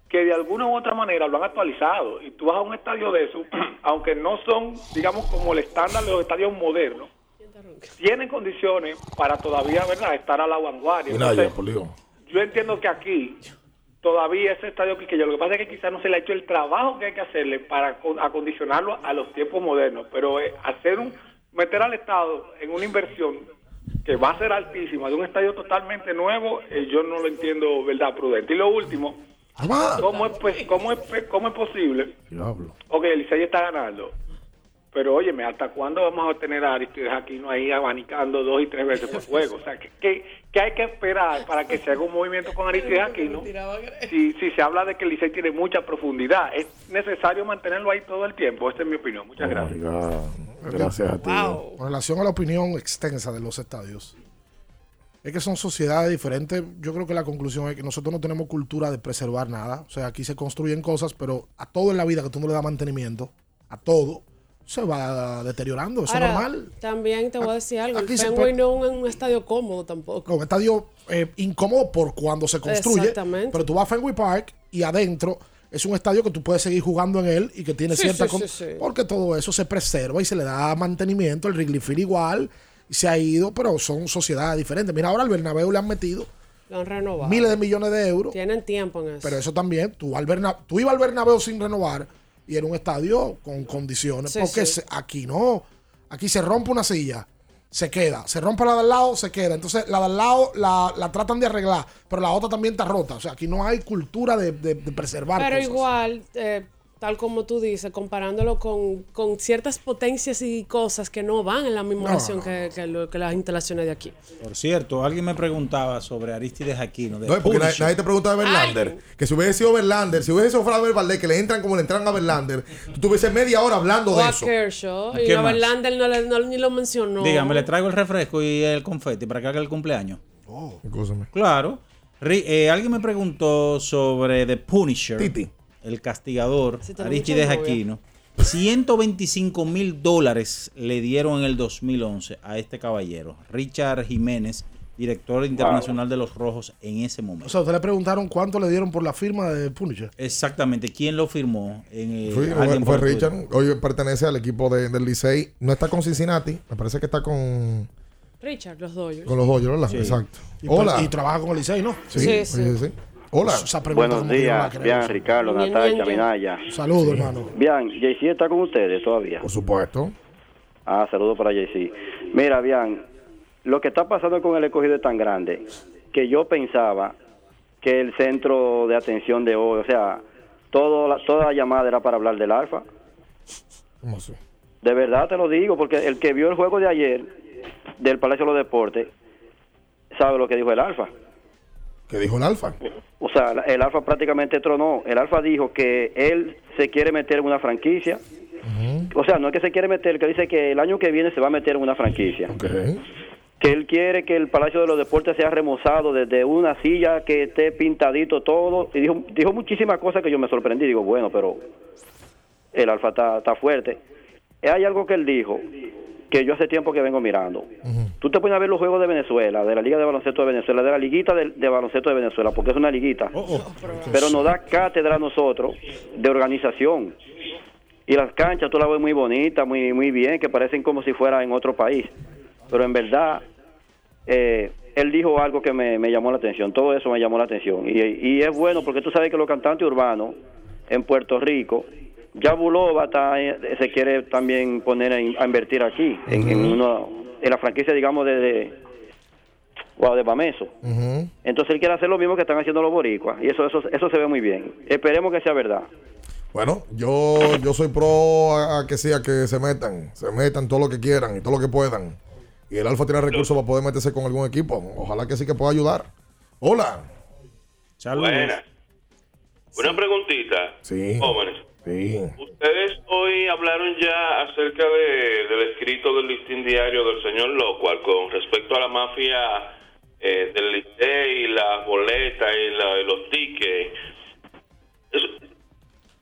que de alguna u otra manera lo han actualizado y tú vas a un estadio de eso, [clears throat] aunque no son digamos como el estándar de los estadios modernos, tienen condiciones para todavía, ¿verdad?, estar a la vanguardia. Entonces, yo entiendo que aquí todavía ese estadio Quiqueya, lo que pasa es que quizás no se le ha hecho el trabajo que hay que hacerle para con- acondicionarlo a los tiempos modernos, pero eh, hacer un meter al Estado en una inversión que va a ser altísima de un estadio totalmente nuevo, eh, yo no lo entiendo, verdad, prudente. Y lo último, ¿cómo es, pues, cómo es, cómo es posible? Ok, el Licey está ganando. Pero óyeme, ¿hasta cuándo vamos a tener a Aristides Aquino ahí abanicando dos y tres veces por [laughs] juego? O sea, ¿qué, qué, qué hay que esperar para que se haga un movimiento con Aristides Aquino? Si, si se habla de que el Licey tiene mucha profundidad, es necesario mantenerlo ahí todo el tiempo. Esta es mi opinión. Muchas gracias. Gracias a ti. Con relación a la opinión extensa de los estadios, es que son sociedades diferentes. Yo creo que la conclusión es que nosotros no tenemos cultura de preservar nada. O sea, aquí se construyen cosas, pero a todo en la vida que tú no le das mantenimiento, a todo, se va deteriorando. Eso es normal. También te voy a decir algo. Aquí Fenway no es un, un estadio cómodo tampoco. Un estadio eh, incómodo por cuando se construye. Exactamente. Pero tú vas a Fenway Park y adentro es un estadio que tú puedes seguir jugando en él y que tiene Sí, cierta... sí, sí, sí. Porque todo eso se preserva y se le da mantenimiento. El Wrigley Field igual. Y se ha ido, pero son sociedades diferentes. Mira, ahora al Bernabéu le han metido Lo han renovado. miles de millones de euros. Tienen tiempo en eso. Pero eso también, tú, al tú ibas al Bernabéu sin renovar y era un estadio con condiciones. Sí, porque sí. aquí no. Aquí se rompe una silla, se queda. Se rompe la de al lado, se queda. Entonces la de al lado la, la tratan de arreglar, pero la otra también está rota. O sea, aquí no hay cultura de, de- de preservar Pero cosas. igual, eh, tal como tú dices, comparándolo con, con ciertas potencias y cosas que no van en la misma No, oración que, que lo- que las instalaciones de aquí. Por cierto, alguien me preguntaba sobre Aristides Aquino. de No, porque nadie, te pregunta de Verlander. Que si hubiese sido Verlander, si hubiese sido Fran Valdez, que le entran como le entran a Verlander, tú tuviese media hora hablando O de a eso. Kershaw. ¿Qué Y a más? Verlander no, le- no- ni lo mencionó. Dígame, le traigo el refresco y el confeti para que haga el cumpleaños. Escúchame. Claro. Eh, alguien me preguntó sobre The Punisher. El castigador. Aristides. Aquino. 125 mil dólares le dieron en el 2011 a este caballero, Richard Jiménez, director internacional de los Rojos en ese momento. O sea, ustedes le preguntaron cuánto le dieron por la firma de Punisher. Exactamente, ¿quién lo firmó? En, eh, Fue. Richard. Hoy pertenece al equipo de- del Licey. No está con Cincinnati. Me parece que está con, Richard, los Dodgers. con los Dodgers, ¿verdad? Sí. Exacto. Y, Hola. y trabaja con el Licey, ¿no? Sí, Sí, sí. sí, sí. Hola. Esa pregunta Buenos días, bien, Ricardo, Natalia. Minaya. Saludos, hermano. Bien, JC está con ustedes todavía. Por supuesto. Ah, saludos para JC. Mira, bien, lo que está pasando con el escogido es tan grande que yo pensaba que el centro de atención de hoy, o sea, todo la- toda la llamada era para hablar del Alfa. ¿Cómo así? De verdad te lo digo, porque el que vio el juego de ayer del Palacio de los Deportes sabe lo que dijo el Alfa. ¿Qué dijo el Alfa? O sea, el Alfa prácticamente tronó. El Alfa dijo que él se quiere meter en una franquicia. O sea, no es que se quiere meter, que dice que el año que viene se va a meter en una franquicia. Que él quiere que el Palacio de los Deportes sea remozado desde una silla, que esté pintadito todo. Y dijo, dijo muchísimas cosas que yo me sorprendí. Digo, bueno, pero el Alfa está, está fuerte. Hay algo que él dijo que yo hace tiempo que vengo mirando. Tú te pones a ver los juegos de Venezuela, de la Liga de Baloncesto de Venezuela, de la Liguita de, de Baloncesto de Venezuela, porque es una liguita. Pero nos da cátedra a nosotros de organización. Y las canchas tú las ves muy bonitas, muy, muy bien, que parecen como si fuera en otro país. Pero en verdad, eh, él dijo algo que me, me llamó la atención. Todo eso me llamó la atención. Y, y es bueno porque tú sabes que los cantantes urbanos en Puerto Rico, ya Bulova está, eh, se quiere también poner a, in- a invertir aquí, en, en, uno, en la franquicia, digamos, de, de, wow, de Bameso. Entonces él quiere hacer lo mismo que están haciendo los boricuas. Y eso, eso, eso se ve muy bien. Esperemos que sea verdad. Bueno, yo, yo soy pro a, a que sí, a que se metan, se metan todo lo que quieran y todo lo que puedan. Y el Alfa tiene recursos para poder meterse con algún equipo. Ojalá que sí que pueda ayudar. Hola. Buenas. Una preguntita, Sí. jóvenes. Ustedes hoy hablaron ya acerca de- del escrito del listín diario del señor Locual con respecto a la mafia eh, del Licey, las boletas y, la- y los tickets. Eso,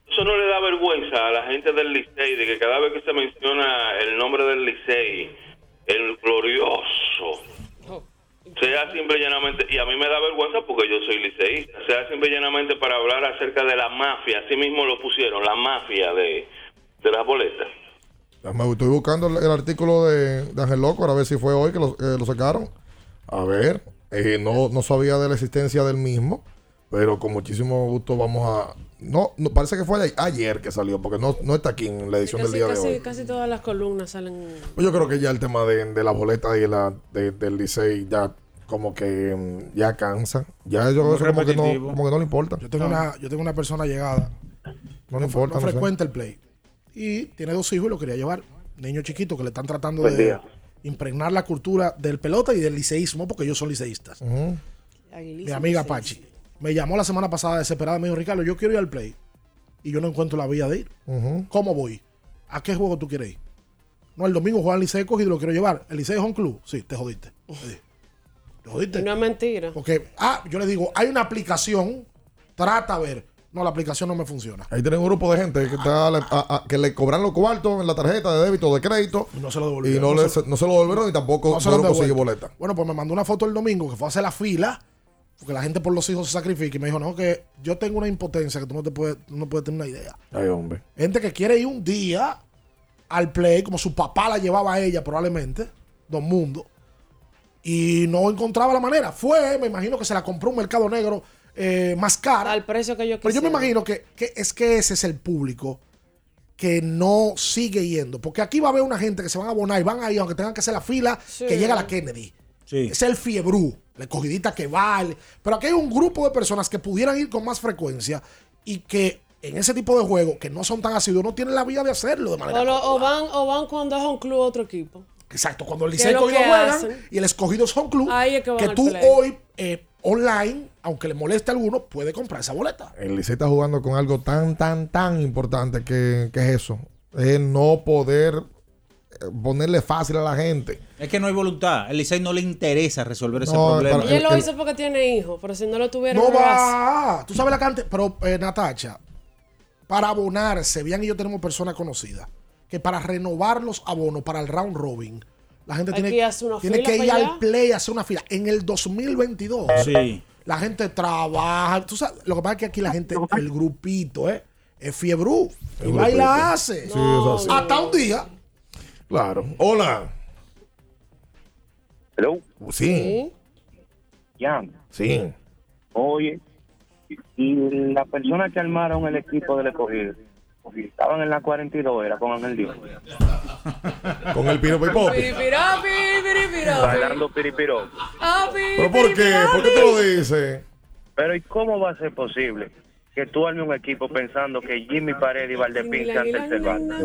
eso no le da vergüenza a la gente del Licey de que cada vez que se menciona el nombre del Licey, el glorioso, sea simple y llanamente, y a mí me da vergüenza porque yo soy liceísta, sea simple y llanamente para hablar acerca de la mafia, así mismo lo pusieron, la mafia de, de las boletas. Me estoy buscando el, artículo de, Ángel Loco, a ver si fue hoy que lo, que lo sacaron. A ver, eh, no, no sabía de la existencia del mismo, pero con muchísimo gusto vamos a... No, no parece que fue ayer que salió, porque no, no está aquí en la edición del Casi, día de hoy. casi todas las columnas salen. Pues yo creo que ya el tema de, de la boleta y la de- del Licey ya como que mm, ya cansa. Ya yo eso como que, no, como que no le importa. Yo tengo, una, yo tengo una persona llegada. No le importa, No no sé. frecuenta el play. Y tiene dos hijos y lo quería llevar. Niño chiquito que le están tratando Buen de día. impregnar la cultura del pelota y del liceísmo porque ellos son liceístas. Mi amiga Pachi me llamó la semana pasada desesperada. Me dijo, Ricardo, yo quiero ir al play. Y yo no encuentro la vía de ir. ¿Cómo voy? ¿A qué juego tú quieres ir? No, el domingo juega Licey cogido y lo quiero llevar. ¿El Licey es un club? Sí, te jodiste. ¿Te jodiste? No es mentira. Porque, ah, yo le digo, hay una aplicación, trata a ver. No, la aplicación no me funciona. Ahí tienen un grupo de gente que, está, a- a- que le cobran los cuartos en la tarjeta de débito o de crédito. Y no se lo Y devolvieron. no, No le- se- no se lo devolvieron y tampoco No se lo boleta. Bueno, pues me mandó una foto el domingo que fue a hacer la fila, porque la gente por los hijos se sacrifica. Y me dijo, no, que yo tengo una impotencia que tú no te puedes, no puedes tener una idea. Ay, hombre. Gente que quiere ir un día al play, como su papá la llevaba a ella probablemente, Don Mundo, y no encontraba la manera. Fue, me imagino que se la compró un mercado negro eh, más cara. Al precio que yo Pero yo me quisiera. imagino que, que es que ese es el público que no sigue yendo. Porque aquí va a haber una gente que se van a abonar y van a ir, aunque tengan que hacer la fila, Sí. que llega la Kennedy. Es el fiebrú, la escogidita que va. el- Pero aquí hay un grupo de personas que pudieran ir con más frecuencia y que en ese tipo de juegos, que no son tan asiduos, no tienen la vía de hacerlo de manera O, lo- o van, o van cuando es un club otro equipo. Exacto, cuando el ¿Qué Licey es lo escogido juegan hacen? y el escogido son club, Ahí es que tú play. hoy eh, online, aunque le moleste a alguno, puede comprar esa boleta. El Licey está jugando con algo tan, tan, tan importante que, que es eso. Es no poder ponerle fácil a la gente. Es que no hay voluntad. El Licey no le interesa resolver ese No, problema. Él lo hizo porque tiene hijos, pero si no lo tuviera, No hace. va. Tú sabes la cantidad. Pero, eh, Natacha, para abonarse, bien y yo tenemos personas conocidas, que para renovar los abonos para el round robin, La gente Hay tiene, que ir a hacer una tiene que ir allá. al play a hacer una fila. En el 2022, Sí. la gente trabaja. Tú sabes, lo que pasa es que aquí la gente, el grupito, ¿eh? Es fiebrú. Y El va y la hace. Sí. Hasta un día. Claro. Hola. Hello. Sí. Ya. Sí. Oye, y la persona que armaron el equipo del escogido, estaban en la 42, era con Ángel Dios. [laughs] Con el piro pipopi. Piripirapi, piripirapi. Bailando piripiro. Api, ¿Pero por qué? ¿Por qué tú lo dices? Pero ¿y cómo va a ser posible que tú armes un equipo pensando que Jimmy Paredes y Valdepín sean tercer banda?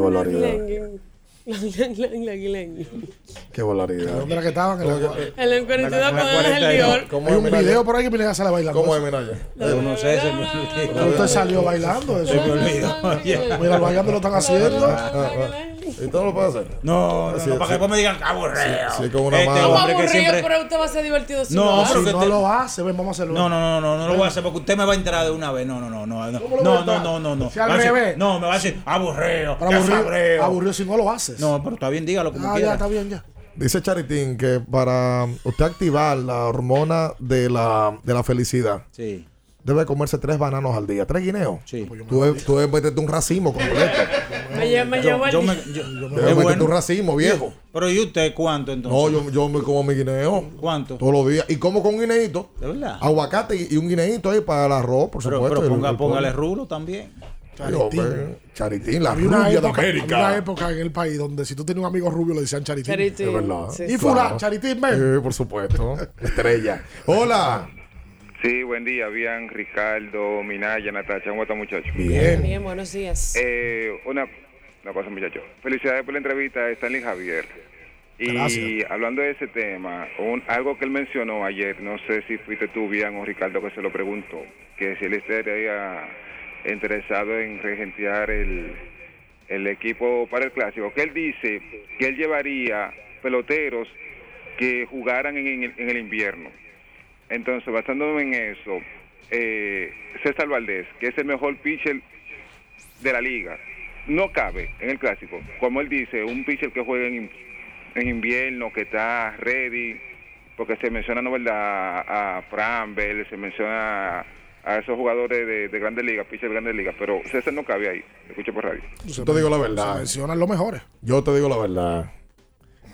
[laughs] Qué barbaridad. ¿Dónde era que estaban? En la- El en 42 con Ángel Dior. Hay un video por ahí que Minaya sale bailando. ¿Cómo es, Minaya? Yo no sé, se me Usted salió bailando eso. Se me olvidó. Mira, [laughs] bailando lo están haciendo. ¿Y tú no lo puedes hacer? No, no, Sí, no, para sí. que después me digan que aburrido. Sí, sí, con una Este mano. ¿Cómo hombre que siempre... Pero usted va a ser divertido si No, lo hace. pero Si no te- lo hace, ven, vamos a hacerlo. No, no, no, no, no lo voy a hacer porque usted me va a entrar de una vez. No, no, no, no. No, ¿Cómo lo no, va a no, no, no, no. Si al Va a decir- revés. No, me va a decir aburrido. Aburrido, aburrido si no lo haces. No, pero está bien, dígalo como Ah, quiera. ya, está bien, ya. Dice Charitín que para usted activar la hormona de la, de la felicidad, Sí. debe comerse tres bananos al día. ¿Tres guineos? Sí. Tú, debes- tú debes meterte un racimo completo. Me, lle- me llevó el [laughs] Yo me, yo- bueno. un racimo, viejo. Pero ¿y usted cuánto entonces? No, yo, yo me como mi guineo ¿Cuánto? todos los días. Y como con un guineito. ¿De verdad? Aguacate y, y un guineito ahí para el arroz, por Pero, supuesto. pero ponga, el póngale rulo también. Charitín. Charitín, la rubia de época, había una América. época en el país donde si tú tenías un amigo rubio le decían charitín. Charitín. Es verdad. Sí. Y fulano, charitín, ven. Eh, por supuesto. [laughs] Estrella. Hola. Sí, buen día, bien, Ricardo, Minaya, Natacha, ¿cómo están muchachos? Bien. Bien, buenos días. Eh, una, muchachos, felicidades por la entrevista, Stanley Javier. Y Gracias. hablando de ese tema, un- algo que él mencionó ayer, no sé si fuiste tú, bien, o Ricardo que se lo preguntó, que si él estaría interesado en regentear el, el equipo para el clásico, que él dice que él llevaría peloteros que jugaran en, en el, en el invierno. Entonces, basándome en eso, eh, César Valdés, que es el mejor pitcher de la liga, no cabe en el clásico. Como él dice, un pitcher que juega en, en invierno, que está ready, porque se menciona, ¿no verdad?, a, a Fran Bell, se menciona a esos jugadores de, de grandes ligas, pitcher de grandes ligas, pero César no cabe ahí, escucho por radio. Yo te digo la Se verdad. mencionan los mejores. Yo te digo la verdad.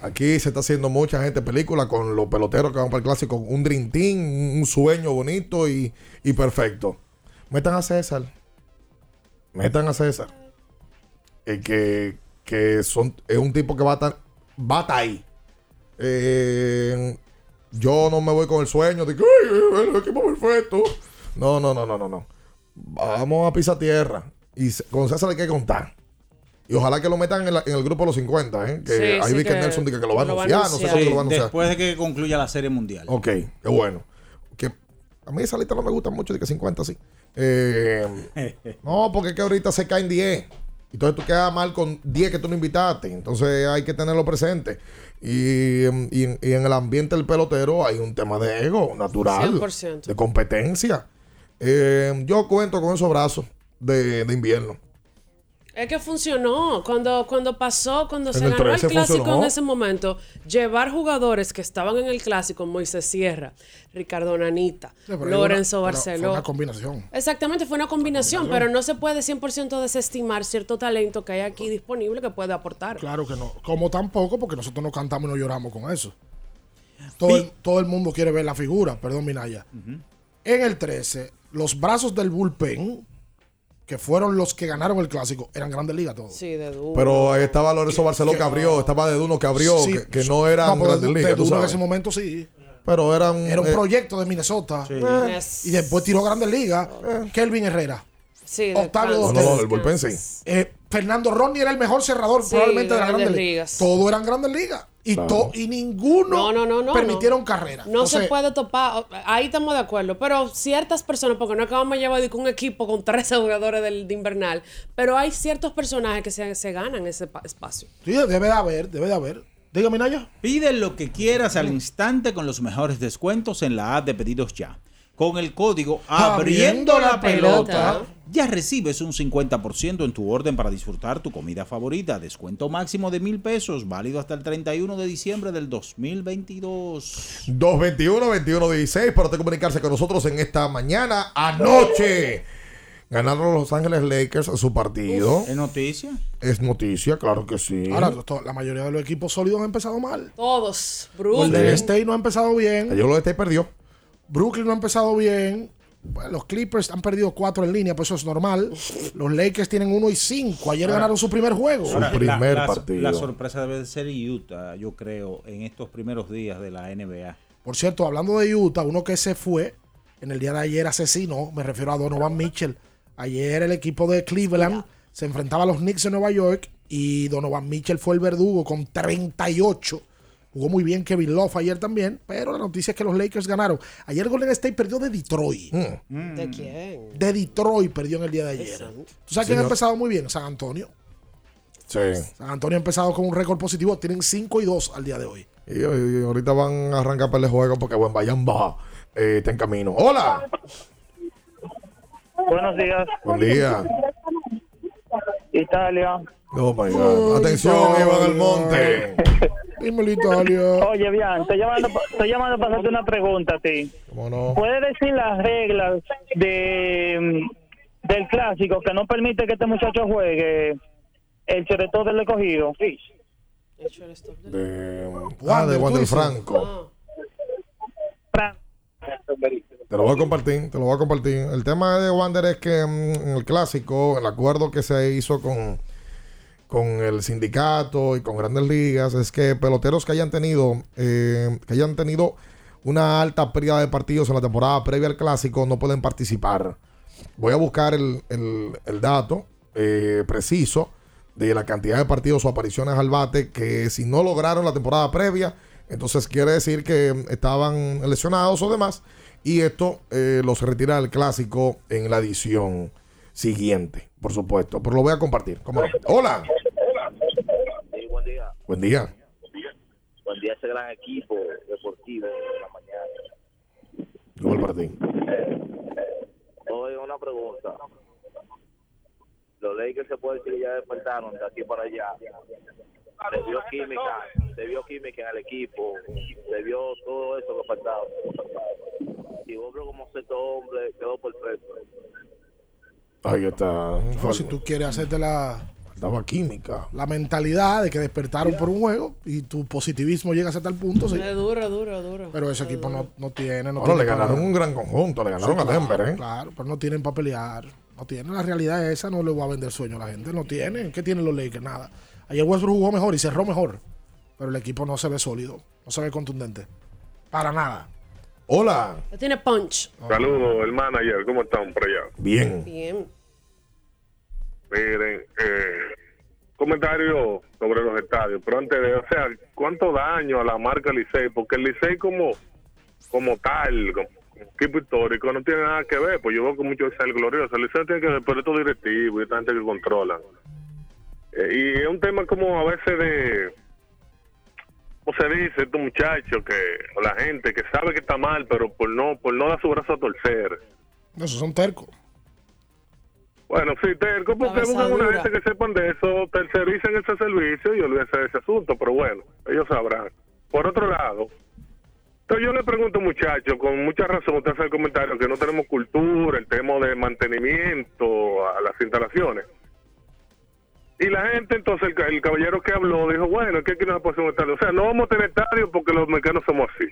Aquí se está haciendo mucha gente película con los peloteros que van para el clásico. Un Dream Team, un un sueño bonito y, y perfecto. Metan a César. Metan a César. El que, que son, es un tipo que va a estar, va a estar ahí. Eh, yo no me voy con el sueño de que "Ay, el equipo perfecto. No, no, no, no, no, no. Vamos a pisar tierra. Y con César hay que contar. Y ojalá que lo metan en, la- en el grupo de los 50, ¿eh? Que Sí, ahí sí, vi que, que Nelson dice que lo va a lo va a anunciar. No sé cuándo Sí, lo va a anunciar. después de que concluya la serie mundial. Ok, qué bueno. Que a mí esa lista no me gusta mucho, de que 50 sí. Eh, [laughs] no, porque es que ahorita se caen 10. Entonces tú quedas mal con 10 que tú no invitaste. Entonces hay que tenerlo presente. Y, em, y en, y en el ambiente del pelotero hay un tema de ego natural. 100%. De competencia. Eh, yo cuento con esos brazos de, de invierno. Es que funcionó. Cuando, cuando pasó, cuando En se el ganó el 13 clásico funcionó. en ese momento, llevar jugadores que estaban en el clásico, Moisés Sierra, Ricardo Nanita, Sí, Lorenzo una- Barceló. Fue una combinación. Exactamente, fue una combinación, pero no se puede 100% desestimar cierto talento que hay aquí disponible que puede aportar. Claro que no. Como tampoco, porque nosotros no cantamos y no lloramos con eso. Todo, el, todo el mundo quiere ver la figura, perdón, Minaya. En el 13, los brazos del bullpen, que fueron los que ganaron el clásico, eran grandes ligas todos. Sí, de duro. Pero ahí estaba Lorenzo Barceló que abrió, estaba de Duno que abrió, Sí, que, que no eran grandes de- ligas, de en ese momento sí. Pero eran. Era un eh, proyecto de Minnesota. Eh, Yes. Y después tiró Grandes Ligas. Kelvin Herrera. Sí, Octavio. No, el bullpen sí. Eh, Fernando Rodney era el mejor cerrador Sí, probablemente de las Grandes Grandes Ligas. Ligas. Todos eran Grandes Ligas. Y, Claro. to- y ninguno No, no, no, no, permitieron no. carrera. No se puede topar, ahí estamos de acuerdo, pero ciertas personas, porque no acabamos de llevar un equipo con 13 [laughs] jugadores del, de invernal, pero hay ciertos personajes que se, se ganan ese pa- espacio. Sí, debe de haber, debe de haber. Dígame, Naya. Pide lo que quieras al instante con los mejores descuentos en la app de pedidos ya. Con el código Abriendo la pelota, ya recibes un 50% en tu orden para disfrutar tu comida favorita. Descuento máximo de mil pesos, válido hasta el 31 de diciembre del 2022. 221-2116 para usted comunicarse con nosotros en esta mañana. Anoche ganaron los Los Ángeles Lakers su partido. ¿Es noticia? Es noticia, claro que sí. Ahora, la mayoría de los equipos sólidos han empezado mal. Todos. Golden. State no ha empezado bien. Ayer los State perdió. Brooklyn no ha empezado bien. Bueno, los Clippers han perdido cuatro en línea, pues eso es normal. Los Lakers tienen uno y cinco. Ayer Ahora- ganaron su primer juego. Ahora, la- la, La sorpresa debe de ser Utah, yo creo, en estos primeros días de la NBA. Por cierto, hablando de Utah, uno que se fue en el día de ayer asesinó, me refiero a Donovan Mitchell. Ayer el equipo de Cleveland se enfrentaba a los Knicks de Nueva York y Donovan Mitchell fue el verdugo con 38. Jugó muy bien Kevin Love ayer también, pero la noticia es que los Lakers ganaron. Ayer Golden State perdió de Detroit. ¿De quién? De Detroit perdió en el día de ayer. ¿Tú sabes quién ha empezado muy bien? San Antonio. Sí. San Antonio ha empezado con un récord positivo. Tienen 5 y 2 al día de hoy. Y, y ahorita van a arrancar para el juego porque buen vayan baja. Eh, está en camino. Hola. Buenos días. Buen día. Italia. Oh my God. Atención, Iván Almonte. [laughs] Dímelo, Italia. Oye, bien, estoy llamando, estoy llamando para hacerte una pregunta a ti. ¿Cómo no? ¿Puedes decir las reglas de mm, del clásico que no permite que este muchacho juegue el cheretón del escogido? Sí. De, ah, de Wander Franco. Te lo voy a compartir, te lo voy a compartir. El tema de Wander es que mm, en el clásico, el acuerdo que se hizo con, con el sindicato y con grandes ligas es que peloteros que hayan tenido, eh, que hayan tenido una alta pérdida de partidos en la temporada previa al clásico no pueden participar. Voy a buscar el, el- dato eh, preciso de la cantidad de partidos o apariciones al bate que si no lograron la temporada previa, entonces quiere decir que estaban lesionados o demás. Y esto eh, los retira del clásico en la edición siguiente, por supuesto. Pero lo voy a compartir. ¿cómo no? Hola. Sí, buen día. Buen día. Buen día a ese gran equipo deportivo de la mañana. Luego el partido. Oye, una pregunta. Los Lakers se puede decir que ya despertaron de aquí para allá. Se vio química, se vio química en el equipo, se vio todo eso que faltaba. Y vos como sexto hombre quedó perfecto. Ahí está. No, si tú quieres hacerte la, Faltaba química. la mentalidad de que despertaron por un juego y tu positivismo llega hasta tal punto, sí. Es duro, duro, duro. Pero ese equipo no, no tiene. No Bueno, tiene le para- ganaron un gran conjunto, le ganaron Sí, a claro, Denver, ¿eh? Claro, pero no tienen para pelear. No tienen. La realidad es esa, no le voy a vender sueño a la gente. No tienen. ¿Qué tienen los Lakers? Nada. Ayer Westbrook jugó mejor y cerró mejor. Pero el equipo no se ve sólido. No se ve contundente. Para nada. Hola. Ya tiene punch. Saludos, el manager, ¿cómo están por allá? Bien. Bien. Miren, eh, comentario sobre los estadios, pero antes de, o sea, ¿cuánto daño a la marca Licey? Porque el Licey como, como tal, como equipo histórico, no tiene nada que ver, pues yo veo que mucho es el glorioso, el Licey tiene que ver, pero estos directivos y esta gente que controlan. Eh, y es un tema como a veces de, ¿cómo se dice? Estos muchachos que, o la gente que sabe que está mal, pero por no, por no dar su brazo a torcer. Esos son tercos. Bueno, sí, terco, porque buscan una gente que sepan de eso, tercericen ese servicio y olvídense de ese asunto, pero bueno, ellos sabrán. Por otro lado, entonces yo le pregunto, muchachos, con mucha razón, usted hace el comentario que no tenemos cultura, el tema de mantenimiento a las instalaciones. Y la gente, entonces, el, ca- el caballero que habló dijo, bueno, que aquí no se puede estadio. O sea, no vamos a tener estadio porque los mexicanos somos así.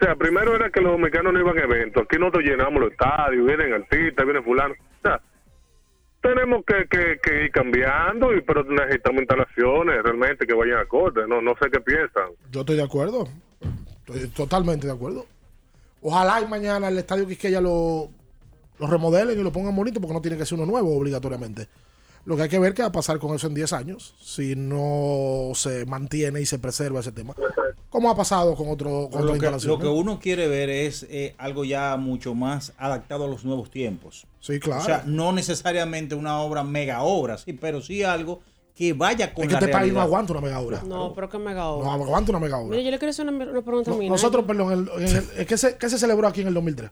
O sea, primero era que los mexicanos no iban a eventos. Aquí nosotros llenamos los estadios, vienen artistas, viene fulano. O sea, tenemos que, que, que ir cambiando, y pero necesitamos instalaciones realmente que vayan acorde. No, no sé qué piensan. Yo estoy de acuerdo. Estoy totalmente de acuerdo. Ojalá y mañana el estadio Quisqueya lo, lo remodelen y lo pongan bonito porque no tiene que ser uno nuevo obligatoriamente. Lo que hay que ver qué va a pasar con eso en 10 años si no se mantiene y se preserva ese tema. ¿Cómo ha pasado con, otro, con Lo que, lo que uno quiere ver es eh, algo ya mucho más adaptado a los nuevos tiempos. Sí, claro. O sea, no necesariamente una obra mega obra, sí, pero sí algo que vaya con es que la este país no aguanta una mega obra. No, pero que mega No obra. aguanta una mega obra. Mire, yo le quiero hacer una, una pregunta a No, mí. nosotros, perdón, el- en el- [laughs] ¿qué, se, qué se celebró aquí en el 2003?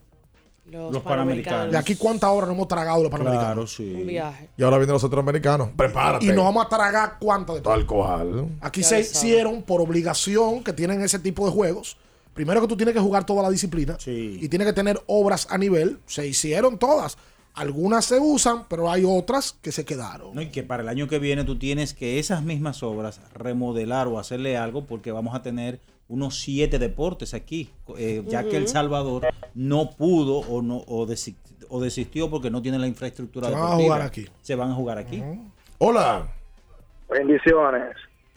Los, Los Panamericanos. De aquí cuántas horas nos hemos tragado los panamericanos. Claro, sí. Un viaje. Y ahora vienen los centroamericanos. Prepárate. Y nos vamos a tragar cuántas de Tal cual. Aquí Ya se hicieron por obligación que tienen ese tipo de juegos. Primero que tú tienes que jugar toda la disciplina y tienes que tener obras a nivel. Se hicieron todas. Algunas se usan, pero hay otras que se quedaron. No, y que para el año que viene tú tienes que esas mismas obras remodelar o hacerle algo porque vamos a tener unos siete deportes aquí, eh, ya que El. Salvador no pudo o no o, desi- o desistió porque no tiene la infraestructura Se van a deportiva. jugar aquí. Se van a jugar aquí. Hola. Bendiciones.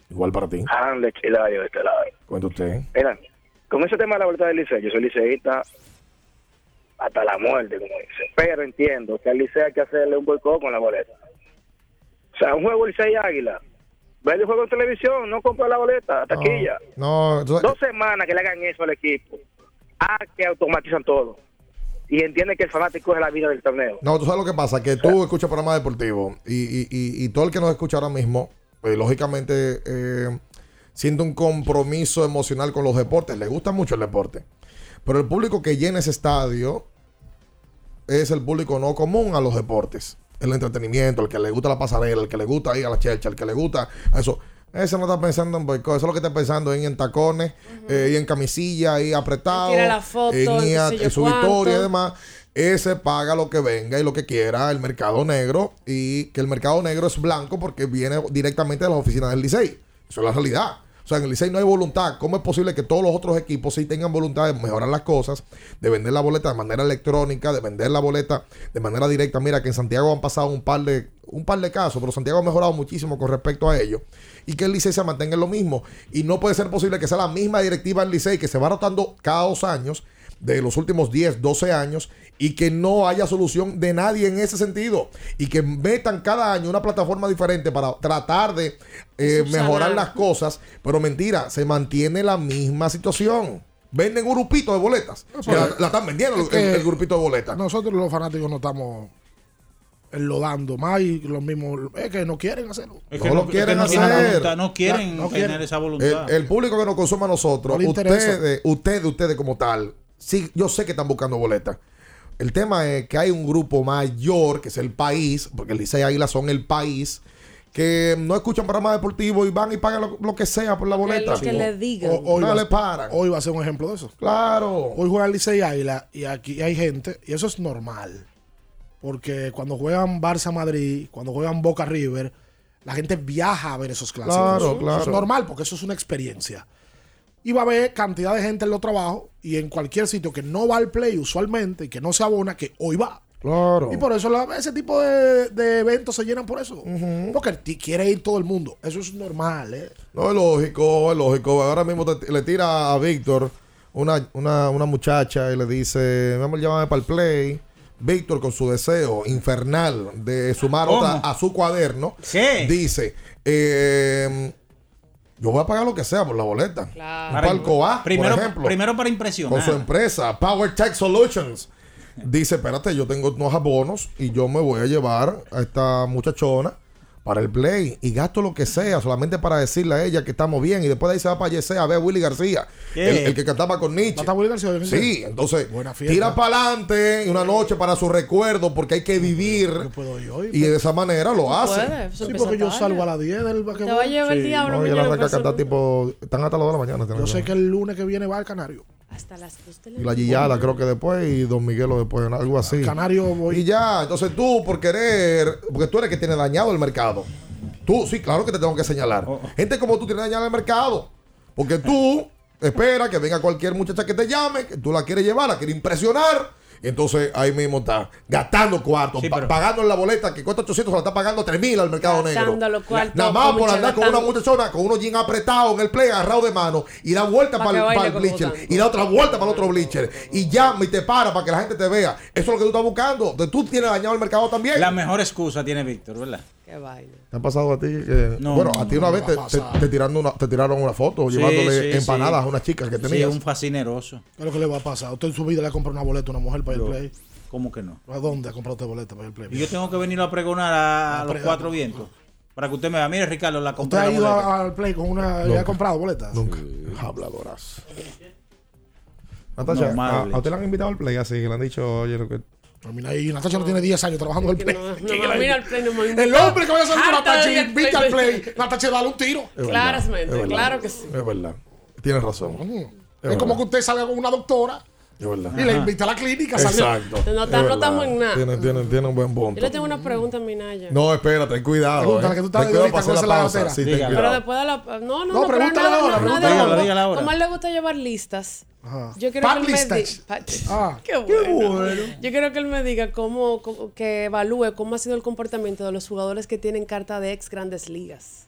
Igual para ti. Alex Hilario de este lado. Cuenta usted. Mira, con ese tema de la vuelta del liceo, yo soy liceísta hasta la muerte, como dice. Pero entiendo que al liceo hay que hacerle un boicot con la boleta. O sea, un juego Licey Águila. Ve el juego en televisión, no compra la boleta, taquilla. No, tú sabes- Dos semanas que le hagan eso al equipo. Ah, que automatizan todo. Y entiende que el fanático es la vida del torneo. No, tú sabes lo que pasa, que tú escuchas programas deportivos y, y, y, y todo el que nos escucha ahora mismo, eh, lógicamente, eh, siente un compromiso emocional con los deportes. Le gusta mucho el deporte. Pero el público que llena ese estadio es el público no común a los deportes. El entretenimiento, el que le gusta la pasarela, el que le gusta ir a la chercha, el que le gusta eso. Ese no está pensando en boicot, eso es lo que está pensando en, en tacones, eh, y en camisilla, y apretado, la foto, en, ir a- en su victoria y demás. Ese paga lo que venga y lo que quiera el mercado negro y que el mercado negro es blanco porque viene directamente de las oficinas del Licey. Eso es la realidad. O sea, en el Licey no hay voluntad. ¿Cómo es posible que todos los otros equipos sí tengan voluntad de mejorar las cosas, de vender la boleta de manera electrónica, de vender la boleta de manera directa? Mira que en Santiago han pasado un par de un par de casos, pero Santiago ha mejorado muchísimo con respecto a ello. Y que el Licey se mantenga en lo mismo. Y no puede ser posible que sea la misma directiva en Licey que se va rotando cada dos años de los últimos 10, 12 años y que no haya solución de nadie en ese sentido y que metan cada año una plataforma diferente para tratar de eh, mejorar las cosas, pero mentira, se mantiene la misma situación. Venden un grupito de boletas. que la, la están vendiendo el, Es que el grupito de boletas. Nosotros los fanáticos no estamos enlodando más y los mismos es que no quieren hacerlo. Es no lo es quieren que no tienen hacer. voluntad, no quieren No tener quieren. esa voluntad. El, el público que nos consume a nosotros, ustedes, ustedes, ustedes como tal, sí, yo sé que están buscando boletas. El tema es que hay un grupo mayor, que es el país, porque el Licey Águila son el país, que no escuchan programas deportivos y van y pagan lo, lo que sea por la boleta. lo que le digan. O- hoy, No va, le paran. hoy va a ser un ejemplo de eso. Claro. Hoy juega el Licey Águila y aquí hay gente, y eso es normal. Porque cuando juegan Barça Madrid, cuando juegan Boca River, la gente viaja a ver esos clásicos. Claro, Eso claro. es normal porque eso es una experiencia. Y va a haber cantidad de gente en los trabajos y en cualquier sitio que no va al play usualmente y que no se abona, que hoy va. Claro. Y por eso la- ese tipo de, de eventos se llenan por eso. Porque ti- quiere ir todo el mundo. Eso es normal, ¿eh? No es lógico, es lógico. Ahora mismo te- le tira a Víctor una, una, una muchacha y le dice, mi amor, llámame para el play. Víctor, con su deseo infernal de sumar otra a su cuaderno, ¿Qué? dice, eh, yo voy a pagar lo que sea por la boleta. Claro. Un palco A, primero, por ejemplo, primero para con impresionar. su empresa, Power Tech Solutions. Dice, espérate, yo tengo unos abonos y yo me voy a llevar a esta muchachona para el play y gasto lo que sea solamente para decirle a ella que estamos bien y después de ahí se va para Yesea a ver a Willy García, el, el que cantaba con Nietzsche. ¿No está Willy García hoy en Sí, entonces Buena tira para adelante y una noche para su recuerdo porque hay que vivir puedo ir hoy, y de esa manera lo hace. Sí, porque yo salgo a las 10 del. Te va a llevar el diablo, No, ella mañana, arranca a pues, cantar tipo, están hasta las 2 de la mañana. tiene Yo sé que el lunes que viene va al Canario. Hasta las dos de la Y la Gillada creo que después y Don Miguelo después, algo así. Canario voy. Y ya, entonces tú por querer, porque tú eres que tiene dañado el mercado. Tú, sí, claro que te tengo que señalar. Gente como tú tiene dañado el mercado. Porque tú esperas que venga cualquier muchacha que te llame, que tú la quieres llevar, la quieres impresionar. Y entonces ahí mismo está gastando cuartos, pa- pagando en la boleta que cuesta 800, se la está pagando 3000 al mercado Gastando negro. los cuartos, Nada más por andar con una muchachona, con unos jeans apretados en el play, agarrado de mano, y da vuelta Pa' para el, para bleacher, y da otra vuelta para el otro bleacher, y llama y te para para que la gente te vea. Eso es lo que tú estás buscando. Tú tienes dañado el mercado también. La mejor excusa tiene Víctor, ¿verdad? Qué vaina. ¿Te ha pasado a ti? que- No, bueno, no, a ti una no vez te, tirando una, te tiraron una foto Sí, llevándole sí, empanadas sí. a una chica que Sí, tenías. un fascineroso. ¿Qué es lo que le va a pasar? Usted en su vida le ha comprado una boleta a una mujer para ir al Yo- play. ¿Cómo que no? ¿A dónde ha comprado usted boleta para ir al play? Y yo tengo que venir a pregonar a, a los cuatro vientos. Para que usted me vea. Mire, Ricardo, la ¿Usted compré. ha la ido boleta. al play con una. y Nunca. ha comprado boletas? Nunca. Habladoras. Natacha, normal, ¿a, Bleach. a usted le han invitado al play así? Que le han dicho, oye, lo que... No, mira, y Natacha no tiene 10 años trabajando en el play. No, ¿Quién no, mira el play, no me el hombre que vaya a salir con Natacha y invita al play. Natacha dale un tiro. Es Claramente, es claro que sí. Es verdad. Tienes razón. Es, como que usted salga con una doctora Verdad. y le invita a la clínica a salir. Exacto. No tam- no verdad. estamos en nada. Tiene, tiene, tiene un buen Yo punto. le tengo una pregunta a Minaya. No, espérate, ten cuidado. Pregúntale eh. que tú estás Ten cuidado para hacer la. Sí, ten. Pero después de la. No, no, No, no, pregúntale nada, ahora, nada pregúntale ahora. Como a él le gusta llevar listas. Ajá. Yo quiero Pat que él me listas. diga. [laughs] Ah, [laughs] qué bueno. Yo quiero que él me diga cómo, cómo- que evalúe cómo ha sido el comportamiento de los jugadores que tienen carta de ex Grandes Ligas.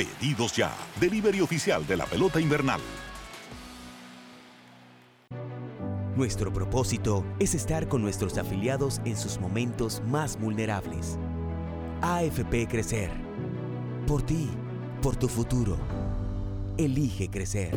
Pedidos ya, delivery oficial de la pelota invernal. Nuestro propósito es estar con nuestros afiliados en sus momentos más vulnerables. AFP Crecer. Por ti, por tu futuro. Elige crecer.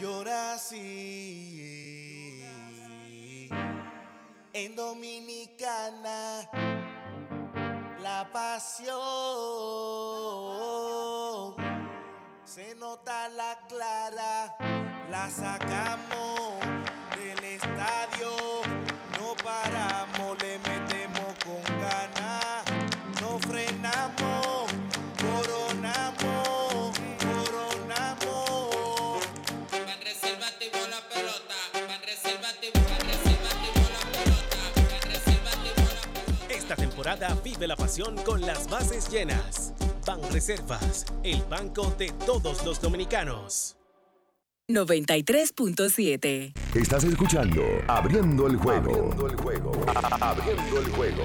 Yo nací en Dominicana, la pasión se nota la clara, la sacamos del estadio, no paramos, le metemos con ganas, no frenamos, vive la pasión con las bases llenas. Ban Reservas, el banco de todos los dominicanos. 93.7. Estás escuchando Abriendo el juego. Abriendo el juego. Abriendo el juego.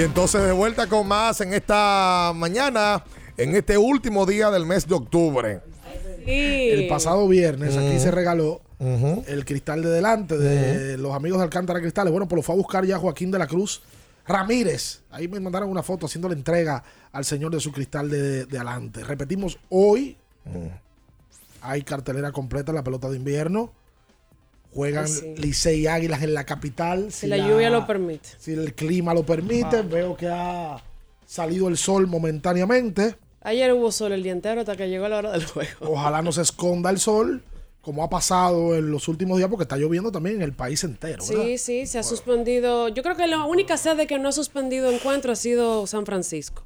Y entonces de vuelta con más en esta mañana, en este último día del mes de octubre. El pasado viernes aquí Mm. se regaló el cristal de delante de los amigos de Alcántara Cristales. Bueno, pues lo fue a buscar ya Joaquín de la Cruz Ramírez. Ahí me mandaron una foto haciendo la entrega al señor de su cristal de, de adelante. Repetimos, hoy hay cartelera completa en la pelota de invierno. Juegan sí. Licey y Águilas en la capital. Si la lluvia lo permite. Si el clima lo permite. Veo que ha salido el sol momentáneamente. Ayer hubo sol el día entero hasta que llegó la hora del juego. Ojalá no se esconda el sol, como ha pasado en los últimos días, porque está lloviendo también en el país entero. ¿verdad? Sí, sí, se ha suspendido. Yo creo que la única sede que no ha suspendido encuentro ha sido San Francisco.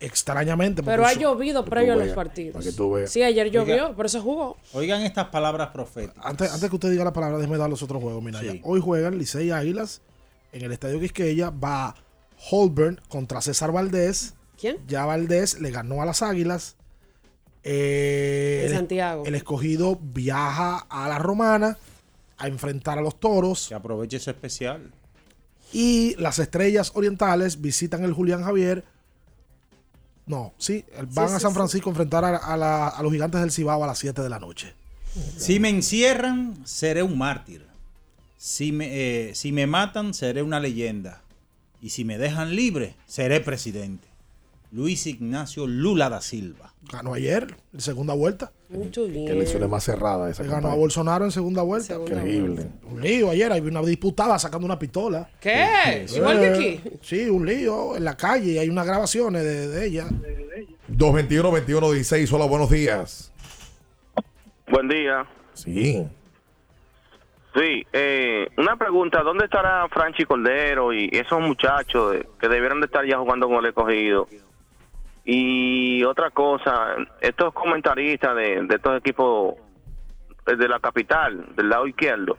Extrañamente. Pero ha llovido previo a los partidos. Sí, ayer llovió, pero se jugó. Oigan estas palabras proféticas. Antes, antes que usted diga la palabra, déjeme dar los otros juegos. Mira, ya. hoy juegan Licey y Águilas en el Estadio Quisqueya. Va Holburn contra César Valdés. ¿Quién? Ya Valdés le ganó a las Águilas. Eh, En el- Santiago. El escogido viaja a la Romana a enfrentar a los toros. Que aproveche ese especial. Y las estrellas orientales visitan el Julián Javier. No, sí, van Sí, a sí, San sí. Francisco a enfrentar a, a la- a los gigantes del Cibao a las 7 de la noche. Si me encierran, seré un mártir. Si me, eh, si me matan, seré una leyenda. Y si me dejan libre, seré presidente. Luis Ignacio Lula da Silva. Ganó ayer, en segunda vuelta. Mucho bien. Que elección es más cerrada esa. Se ganó a. Bolsonaro en segunda vuelta. Increíble. Un lío ayer, hay una diputada sacando una pistola. ¿Qué? Igual que aquí. Sí, un lío en la calle y hay unas grabaciones de, de ella. 221-21-16. Hola, buenos días. Buen día. Sí. Sí, eh, una pregunta, ¿dónde estará Franchi Cordero y esos muchachos que debieron de estar ya jugando con el escogido? Y otra cosa, estos comentaristas de, de estos equipos eh, de la capital, del lado izquierdo,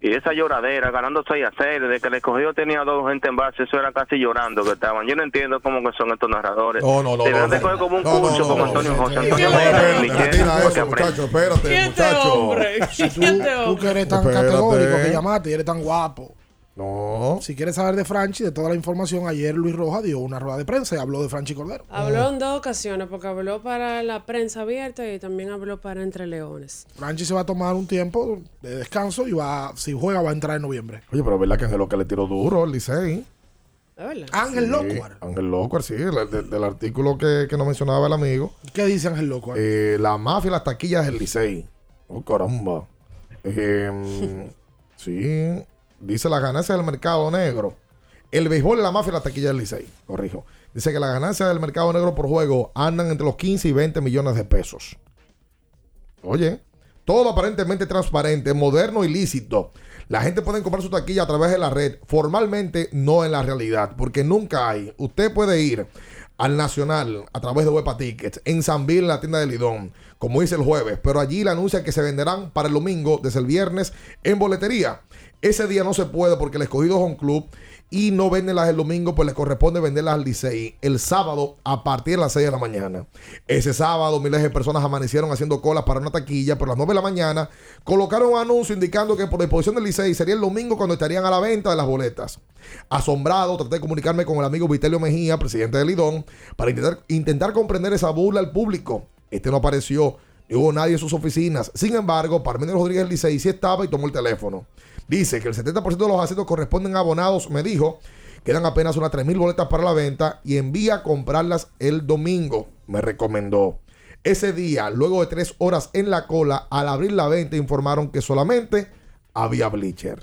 y esa lloradera, ganando 6 a 6, desde que el escogido tenía dos gente en base, eso era casi llorando que estaban. Yo no entiendo cómo que son estos narradores. No, no, no, Deberían no, de coger como un curso no, como Antonio no, José Antonio aprendan. muchacho, espérate, ¿Quién muchacho. tú, que eres tan categórico que llamaste y eres tan guapo. No. Si quieres saber de Franchi, de toda la información, ayer Luis Rojas dio una rueda de prensa y habló de Franchi Cordero. Habló en dos ocasiones, porque habló para la prensa abierta y también habló para Entre Leones. Franchi se va a tomar un tiempo de descanso y va, si juega, va a entrar en noviembre. Oye, pero verdad que Ángel que le tiró duro al Licey. ¿Es verdad? Ángel Sí, Locuar. Ángel Locuar, sí, el- del, del artículo que, que nos mencionaba el amigo. ¿Qué dice Ángel Locuar? Eh, la mafia y las taquillas del Licey. Oh, caramba. Eh, [laughs] sí. Dice las ganancias del mercado negro. El béisbol la mafia y las taquillas del Licey. Corrijo. Dice que las ganancias del mercado negro por juego andan entre los 15 y 20 millones de pesos. Oye, todo aparentemente transparente, moderno y lícito. La gente puede comprar su taquilla a través de la red, formalmente no en la realidad, porque nunca hay. Usted puede ir al Nacional a través de Huepa Tickets, en San Bill, en la tienda de Lidón, como dice el jueves, pero allí le anuncia que se venderán para el domingo, desde el viernes, en boletería. Ese día no se puede porque el escogido es un club y no venden las el domingo, pues les corresponde venderlas al Licey el sábado a partir de las 6 de la mañana. Ese sábado miles de personas amanecieron haciendo colas para una taquilla por las 9 de la mañana. Colocaron un anuncio indicando que por disposición del Licey sería el domingo cuando estarían a la venta de las boletas. Asombrado, traté de comunicarme con el amigo Vitelio Mejía, presidente de Lidón, para intentar, intentar comprender esa burla al público. Este no apareció, ni hubo nadie en sus oficinas. Sin embargo, Parmenio Rodríguez del Licey sí estaba y tomó el teléfono. Dice que el 70% de los asientos corresponden a abonados, me dijo. Quedan apenas unas 3.000 boletas para la venta y envía a comprarlas el domingo, me recomendó. Ese día, luego de tres horas en la cola, al abrir la venta informaron que solamente había bleacher.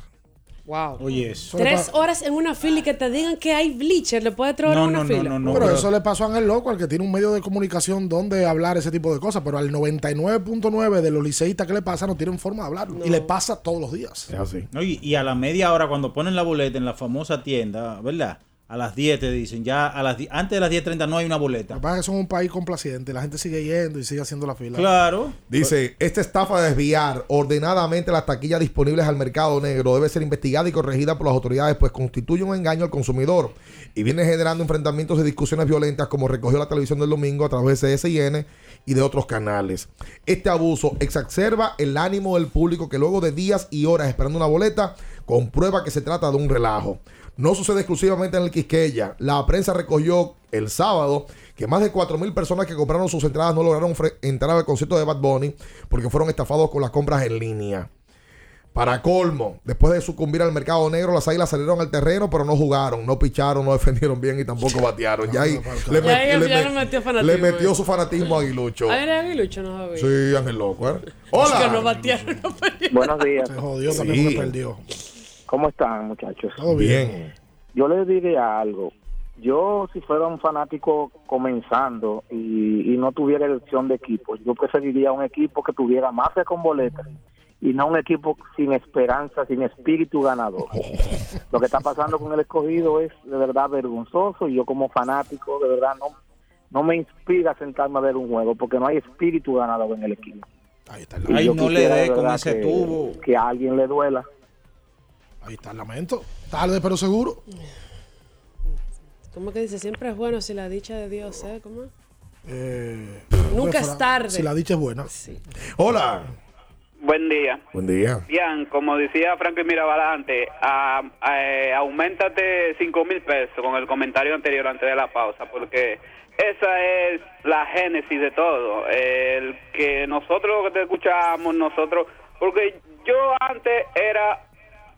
Wow. Oye, eso. Tres horas en una fila y que te digan que hay bleacher, le puede traer No, una no, no, fila. no, no. pero pero- eso le pasó a Ángel Loco, al que tiene un medio de comunicación donde hablar ese tipo de cosas. Pero al 99.9 de los liceístas que le pasa no tienen forma de hablarlo. Y le pasa todos los días. Es así. No, y, y a la media hora, cuando ponen la boleta en la famosa tienda, ¿verdad? A las 10 te dicen, ya a las 10 antes de las 10.30 no hay una boleta. Lo que pasa es que son un país complaciente. La gente sigue yendo y sigue haciendo la fila. Claro. Dice, esta estafa de desviar ordenadamente las taquillas disponibles al mercado negro debe ser investigada y corregida por las autoridades, pues constituye un engaño al consumidor y viene generando enfrentamientos y discusiones violentas como recogió la televisión del domingo a través de CSIN y de otros canales. Este abuso exacerba el ánimo del público que luego de días y horas esperando una boleta comprueba que se trata de un relajo. No sucede exclusivamente en el Quisqueya. La prensa recogió el sábado que más de 4.000 personas que compraron sus entradas no lograron entrar al concierto de Bad Bunny porque fueron estafados con las compras en línea. Para colmo, después de sucumbir al mercado negro, las águilas salieron al terreno, pero no jugaron, no picharon, no defendieron bien y tampoco batearon. Ya ahí le, metió fanatismo, le metió su fanatismo a Aguilucho. Ah, era Aguilucho, no sabía. Sí, Ángel Loco. ¿eh? Que Hola. no batearon, no perdieron. Buenos días. Se jodió Sí. también porque perdió. ¿Cómo están, muchachos? Todo bien. Yo les diría algo. yo si fuera un fanático comenzando y, y no tuviera elección de equipo, yo preferiría un equipo que tuviera mafia con boletas y no un equipo sin esperanza, sin espíritu ganador. Lo que está pasando con el escogido es de verdad vergonzoso y yo como fanático de verdad no, no me inspira a sentarme a ver un juego porque no hay espíritu ganador en el equipo. Y Ay, yo no le dé con ese que- tubo. Que a alguien le duela. Ahí está el lamento. Tarde, pero seguro. ¿Cómo que dice? Siempre es bueno si la dicha de Dios, ¿eh? ¿Cómo? Eh, Nunca es tarde. Si la dicha es buena. Hola. Buen día. Buen día. Bien, como decía Franklin Mirabal antes, a, a- eh, aumentate 5 mil pesos con el comentario anterior antes de la pausa, porque esa es la génesis de todo. El que nosotros que te escuchamos, nosotros, porque yo antes era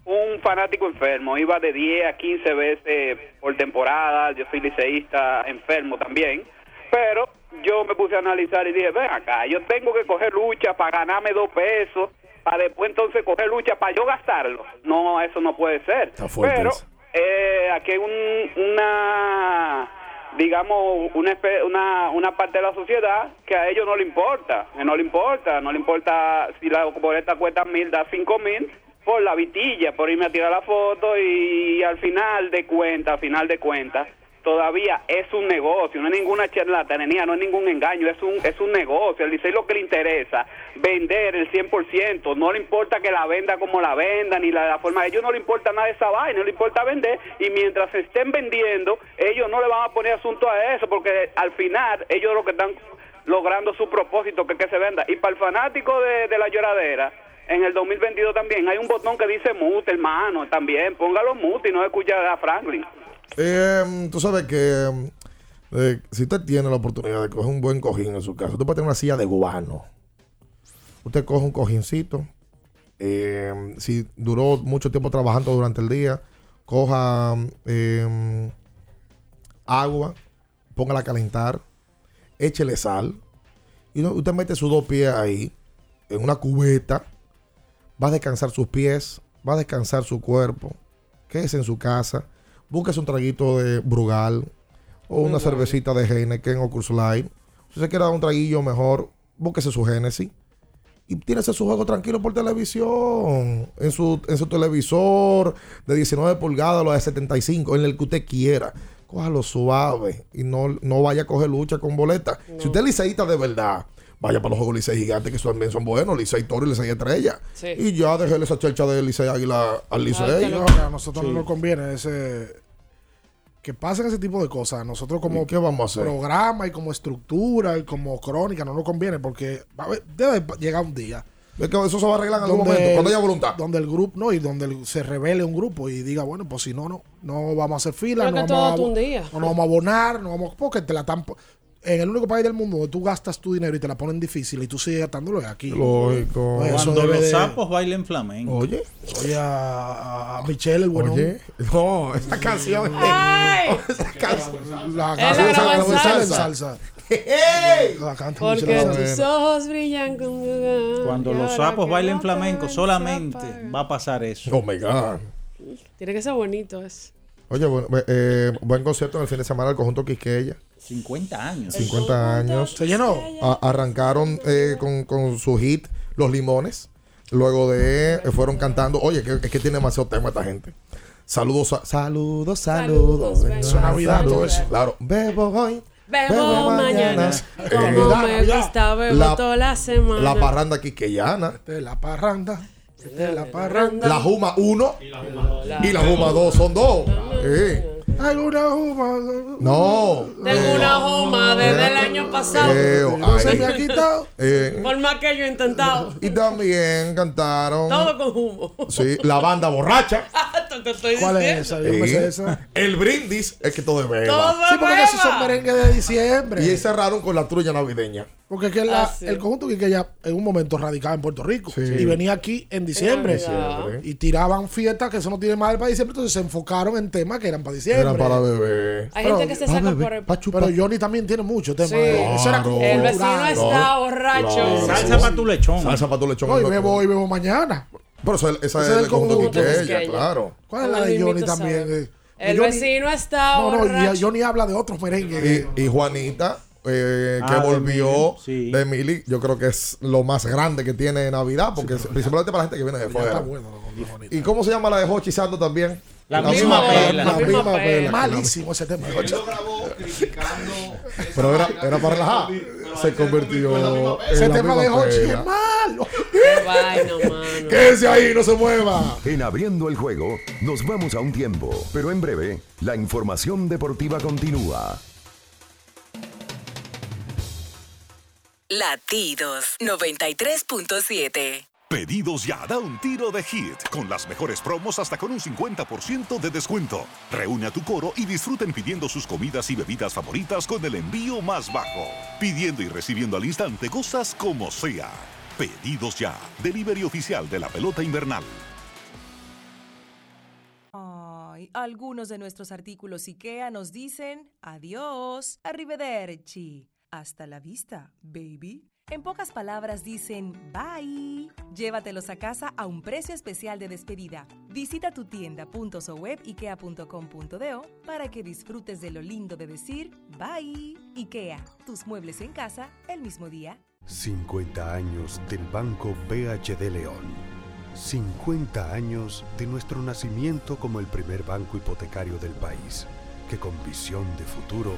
un fanático enfermo, iba de 10 a 15 veces por temporada, yo soy liceísta enfermo también, pero yo me puse a analizar y dije, ven acá, yo tengo que coger lucha para ganarme dos pesos, para después entonces coger lucha para yo gastarlo. No, eso no puede ser. Pero eh, aquí hay un- una digamos una, una una parte de la sociedad que a ellos no le importa que no le importa no le importa si la boleta cuesta mil da cinco mil por la vitilla por irme a tirar la foto y, al final de cuentas al final de cuentas todavía es un negocio, no es ninguna charlatanería, no es ningún engaño, es un es un negocio. El Licey lo que le interesa, vender el 100%, no le importa que la venda como la venda, ni la, la forma, a ellos no le importa nada esa vaina, no le importa vender, y mientras estén vendiendo, ellos no le van a poner asunto a eso, porque al final ellos lo que están logrando su propósito, que que se venda. Y para el fanático de la lloradera, en el 2022 también hay un botón que dice mute, hermano, también, póngalo mute y no escucha a Franklin. Eh, tú sabes que eh, si usted tiene la oportunidad de coger un buen cojín en su casa, usted puede tener una silla de guano. Usted coge un cojincito. eh, si duró mucho tiempo trabajando durante el día, coja agua, póngala a calentar, échele sal. Y usted mete sus dos pies ahí, en una cubeta. Va a descansar sus pies, va a descansar su cuerpo. Quédese en su casa. Búsquese un traguito de Brugal o una cervecita de Heineken o Curse Light. Si se quiere dar un traguillo mejor, búsquese su Genesis. Y tírese su juego tranquilo por televisión. En su, en su televisor de 19 pulgadas, lo de 75, en el que usted quiera. Cójalo suave y no, no vaya a coger lucha con boleta. Si usted es liceísta de verdad, vaya para los juegos Licey Gigantes, que también son buenos. Licey Toro y Licey Estrella. Sí. Y ya déjele esa chelcha de Licey Águila al Licey. No, a nosotros Sí. no nos conviene ese que pasen ese tipo de cosas. Nosotros como ¿Y qué vamos a hacer? programa y como estructura y como crónica no nos conviene porque va a haber- debe llegar un día. Es que eso se va a arreglar en algún momento, cuando haya voluntad. Donde el grupo, no, y donde el- se revele un grupo y diga, bueno, pues si no, no, no vamos a hacer fila, no vamos, a, un día. no nos vamos a abonar, no vamos, porque te la están, en el único país del mundo donde tú gastas tu dinero y te la ponen difícil y tú sigues gastándolo es aquí. Lógico. Pues Cuando los de- sapos bailen flamenco. Oye. Oye, a, a Michelle, el bueno. Oye, no, esa canción. ¡Ay! [laughs] La Él canción la esa- salsa. en salsa. La canta Porque Michelle tus ojos brillan con... Cuando los sapos bailen flamenco, solamente va a pasar eso. Oh my God. Tiene que ser bonito eso. Oye, bueno, eh, buen concierto en el fin de semana del conjunto Quisqueya. 50 años. 50 años. Se llenó. A- arrancaron eh, con, con su hit Los Limones. Luego de eh, fueron cantando. Oye, que, es que tiene demasiado tema esta gente. Saludos, a- saludos, saludos. Es Navidad, todo eso. Claro. Bebo hoy. Bebo mañana. Eh, Como me gusta, bebo la- toda la semana. La parranda quisqueyana. De la parranda. De la parranda. La Juma 1 y la Juma 2 son dos. Sí. Hay una juma. No. Tengo una joma desde el año pasado. Eh, No se ay. me ha quitado. Eh, Por más que yo he intentado. y también cantaron. Todo con humo. Sí, la banda borracha. [laughs] Estoy ¿Cuál es diciendo. esa? Yo me Sí. sé esa. El brindis es que todo es beba. Todo Sí, porque esos son merengues de diciembre. Y ahí cerraron con la trulla navideña. Porque es que la- Ah, sí. el conjunto que ya en un momento radicaba en Puerto Rico Sí. y venía aquí en diciembre. Navidad. Y tiraban fiestas que eso no tiene madre para diciembre, entonces se enfocaron en temas que eran para diciembre. Eran para beber. Hay Pero- gente que se saca por el... Pero Johnny también tiene mucho tema. Sí. Eso era como El vecino está borracho. Claro. Salsa para tu lechón. Salsa para tu lechón. No, y es lo que- bebo hoy, bebo mañana. Pero esa, esa es es el conjunto Quisqueya, Quisqueya. claro. ¿Cuál es la de Johnny también? Eh, El vecino está No, no, borracho. y Johnny habla de otros merengues. Y, Juanita, eh, que Ah, de volvió de Mili, yo creo que es lo más grande que tiene Navidad, porque principalmente para la gente que viene de fuera. está bueno. ¿Y cómo se llama la de Hochi Santo también? La misma pela. La misma pela. Malísimo ese tema. Pero era, era para relajar. Se convirtió en Ese tema misma de Hochi es malo. Qué. Quédese ahí, no se mueva. En abriendo el juego, nos vamos a un tiempo, pero en breve, la información deportiva continúa. Latidos 93.7. Pedidos ya, da un tiro de hit, con las mejores promos hasta con un 50% de descuento. Reúne a tu coro y disfruten pidiendo sus comidas y bebidas favoritas con el envío más bajo. Pidiendo y recibiendo al instante cosas como sea. Pedidos ya, delivery oficial de la pelota invernal. Ay, algunos de nuestros artículos IKEA nos dicen adiós, arrivederci, hasta la vista, baby. En pocas palabras dicen bye. Llévatelos a casa a un precio especial de despedida. Visita tu tienda.sowebikea.com.do para que disfrutes de lo lindo de decir bye. IKEA, tus muebles en casa el mismo día. 50 años del Banco BHD León. 50 años de nuestro nacimiento como el primer banco hipotecario del país, que con visión de futuro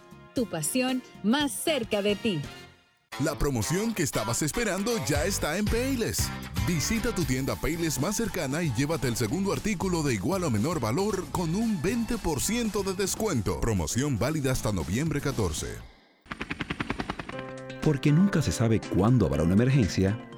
Tu pasión más cerca de ti. La promoción que estabas esperando ya está en Payless. Visita tu tienda Payless más cercana y llévate el segundo artículo de igual o menor valor con un 20% de descuento. Promoción válida hasta noviembre 14. Porque nunca se sabe cuándo habrá una emergencia,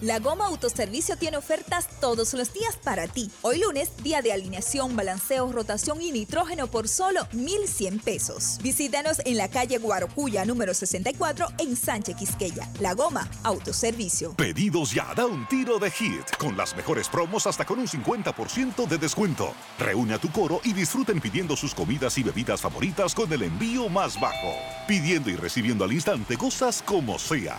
La Goma Autoservicio tiene ofertas todos los días para ti. Hoy lunes, día de alineación, balanceo, rotación y nitrógeno por solo 1,100 pesos. Visítanos en la calle Guarocuya, número 64, en Sánchez Quisqueya. La Goma Autoservicio. Pedidos ya, da un tiro de hit, con las mejores promos hasta con un 50% de descuento. Reúne a tu coro y disfruten pidiendo sus comidas y bebidas favoritas con el envío más bajo. Pidiendo y recibiendo al instante cosas como sea.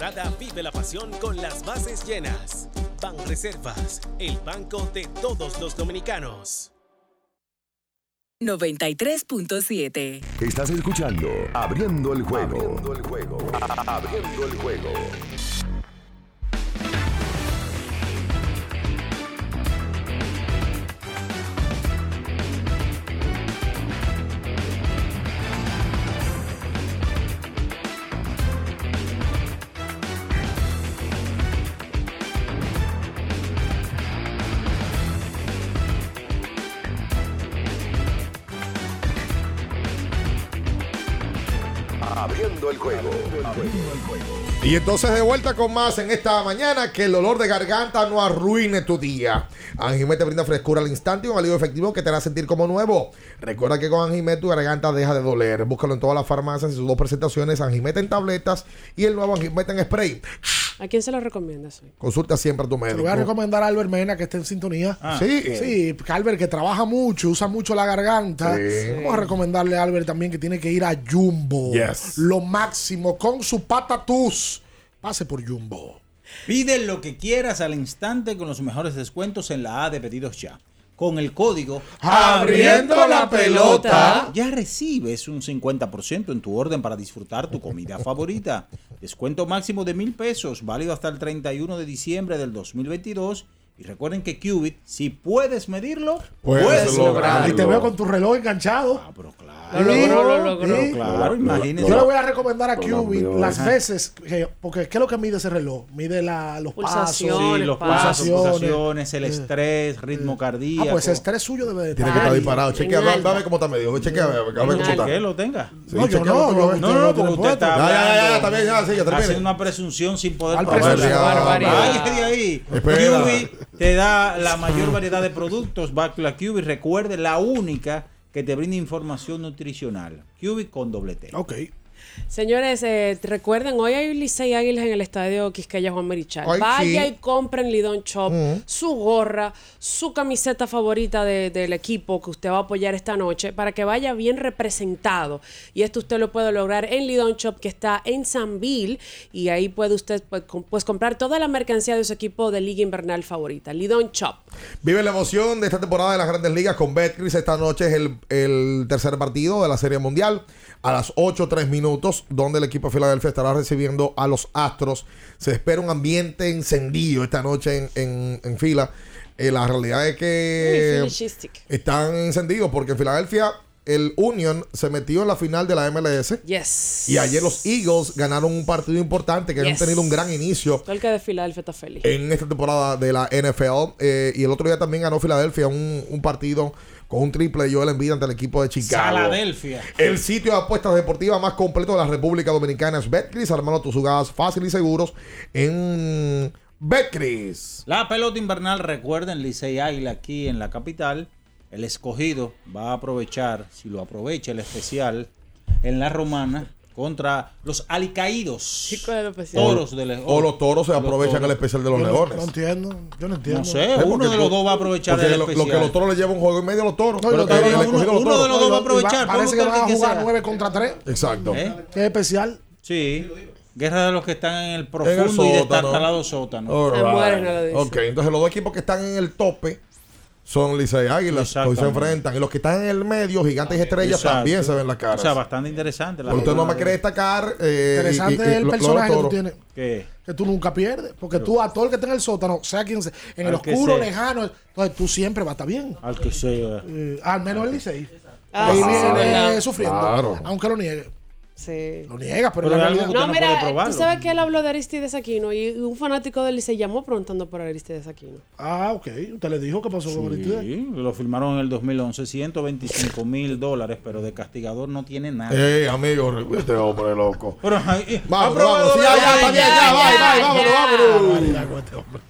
Temporada vive la pasión con las bases llenas. Ban Reservas, el banco de todos los dominicanos. 93.7. Estás escuchando Abriendo el juego. Abriendo el juego. Abriendo el juego. Y entonces de vuelta con más en esta mañana, que el dolor de garganta no arruine tu día. Anjimet te brinda frescura al instante y un alivio efectivo que te hará sentir como nuevo. Recuerda que con Anjimet tu garganta deja de doler. Búscalo en todas las farmacias y sus dos presentaciones, Anjimet en tabletas y el nuevo Anjimet en spray. ¿A quién se lo recomiendas hoy? Consulta siempre a tu Te médico. lo voy a recomendar a Albert Mena que esté en sintonía. Ah. Sí. Sí, Albert que trabaja mucho, usa mucho la garganta. Sí. Vamos a recomendarle a Albert también que tiene que ir a Jumbo. Yes. Lo máximo con su patatús. Pase por Jumbo. Pide lo que quieras al instante con los mejores descuentos en la A de pedidos ya. Con el código Abriendo la pelota. ya recibes un 50% en tu orden para disfrutar tu comida [laughs] favorita. Descuento máximo de mil pesos, válido hasta el 31 de diciembre del 2022. Y recuerden que Qubit, si puedes medirlo, Puedes puedes, lograrlo. Y te veo con tu reloj enganchado. Ah, pero claro. Lo logró, lo logró. Sí. Claro, imagínese. Yo le voy a recomendar a Qubit las veces, que, porque ¿qué es lo que mide ese reloj? Mide la, los Pulsaciones, pasos. Sí, los pasos, pulsaciones. pulsaciones, el estrés, ritmo cardíaco. Ah, pues el estrés suyo debe de Tiene que estar disparado. Chequea, a ver cómo está medio. Chequea, ver cómo está. que lo tenga. Sí, No, yo chequea, no. No, no, no, porque usted está Ya, ya, ya, bien, ya, sí, ya termine. haciendo una presunción sin poder. Vaya de ahí. Espera. Te da la mayor variedad de productos. Bacla QB, recuerde, la única que te brinda información nutricional. QB con doble T. Ok. Señores, eh, recuerden, hoy hay Licey Águilas en el estadio Quisqueya Juan Merichal. Ay, Vaya sí. y compren Lidón Shop, Mm. su gorra, su camiseta favorita de- del equipo que usted va a apoyar esta noche para que vaya bien representado. Y esto usted lo puede lograr en Lidón Shop que está en Sanville y ahí puede usted pues, com- pues, comprar toda la mercancía de su equipo de liga invernal favorita. Lidón Shop. Vive la emoción de esta temporada de las grandes ligas con Betcris. Esta noche es el, el tercer partido de la Serie Mundial a las 8 3 minutos, donde el equipo de Filadelfia estará recibiendo a los Astros. Se espera un ambiente encendido esta noche en, en- en fila. Eh, la realidad es que están encendidos porque en Filadelfia el Union se metió en la final de la MLS. Yes. Y ayer los Eagles ganaron un partido importante que han Yes. tenido un gran inicio el que de Filadelfia está feliz. en esta temporada de la NFL. eh, y el otro día también ganó Filadelfia un, un partido con un triple de Joel Embiid ante el equipo de Chicago. Saladelfia. El sitio de apuestas deportivas más completo de la República Dominicana es Betcris, armando tus jugadas fáciles y seguros en Betcris. La pelota invernal, recuerden, Licey Águila aquí en la capital. El escogido va a aprovechar, si lo aprovecha el especial, en la romana contra los alicaídos. Chico de lo especial. Toros de O los toros se Los aprovechan el especial de los Yo leones. no entiendo. Yo no entiendo. No sé, Eh, uno de los dos va a aprovechar el lo, lo especial. que los toros le lleva un juego y medio a los toros. Los uno- los de los dos va a aprovechar. Parece que van a jugar sea. 9 contra 3. Exacto. ¿Eh? Qué especial. Sí. Guerra de los que están en el En el profundo y destartalado sótano. Ok, entonces los dos equipos que están en el tope son Licey Águilas, hoy se enfrentan. Y los que están en el medio, Gigantes y Estrellas, Exacto. también se ven las O caras. sea, bastante interesante. La Pero usted no me quiere de- destacar. eh, Interesante y- y- y es el personaje que tú tienes. ¿Qué? Que tú nunca pierdes. Porque tú, a todo el que esté en el sótano, sea quien sea, en el oscuro, sea. lejano, entonces tú siempre vas a estar bien. Al que sea. Eh, al menos el Licey. Ah, Ahí viene sufriendo. Claro. Aunque lo niegue. Sí. Lo niega, pero, Pero la realidad- que No, no mira, puede probarlo. tú sabes que él habló de Aristides Aquino y un fanático de él se llamó preguntando por Aristides Aquino. Ah, ok. Usted le dijo qué pasó con Aristides. Sí, lo firmaron en el 2011, 125 mil dólares, pero de castigador no tiene nada. Eh, amigo, este hombre loco. Pero, ay, Vamos, ha probado vamos. Sí, ya, ya, de- está bien, ya, bye, bye, vámonos, vámonos.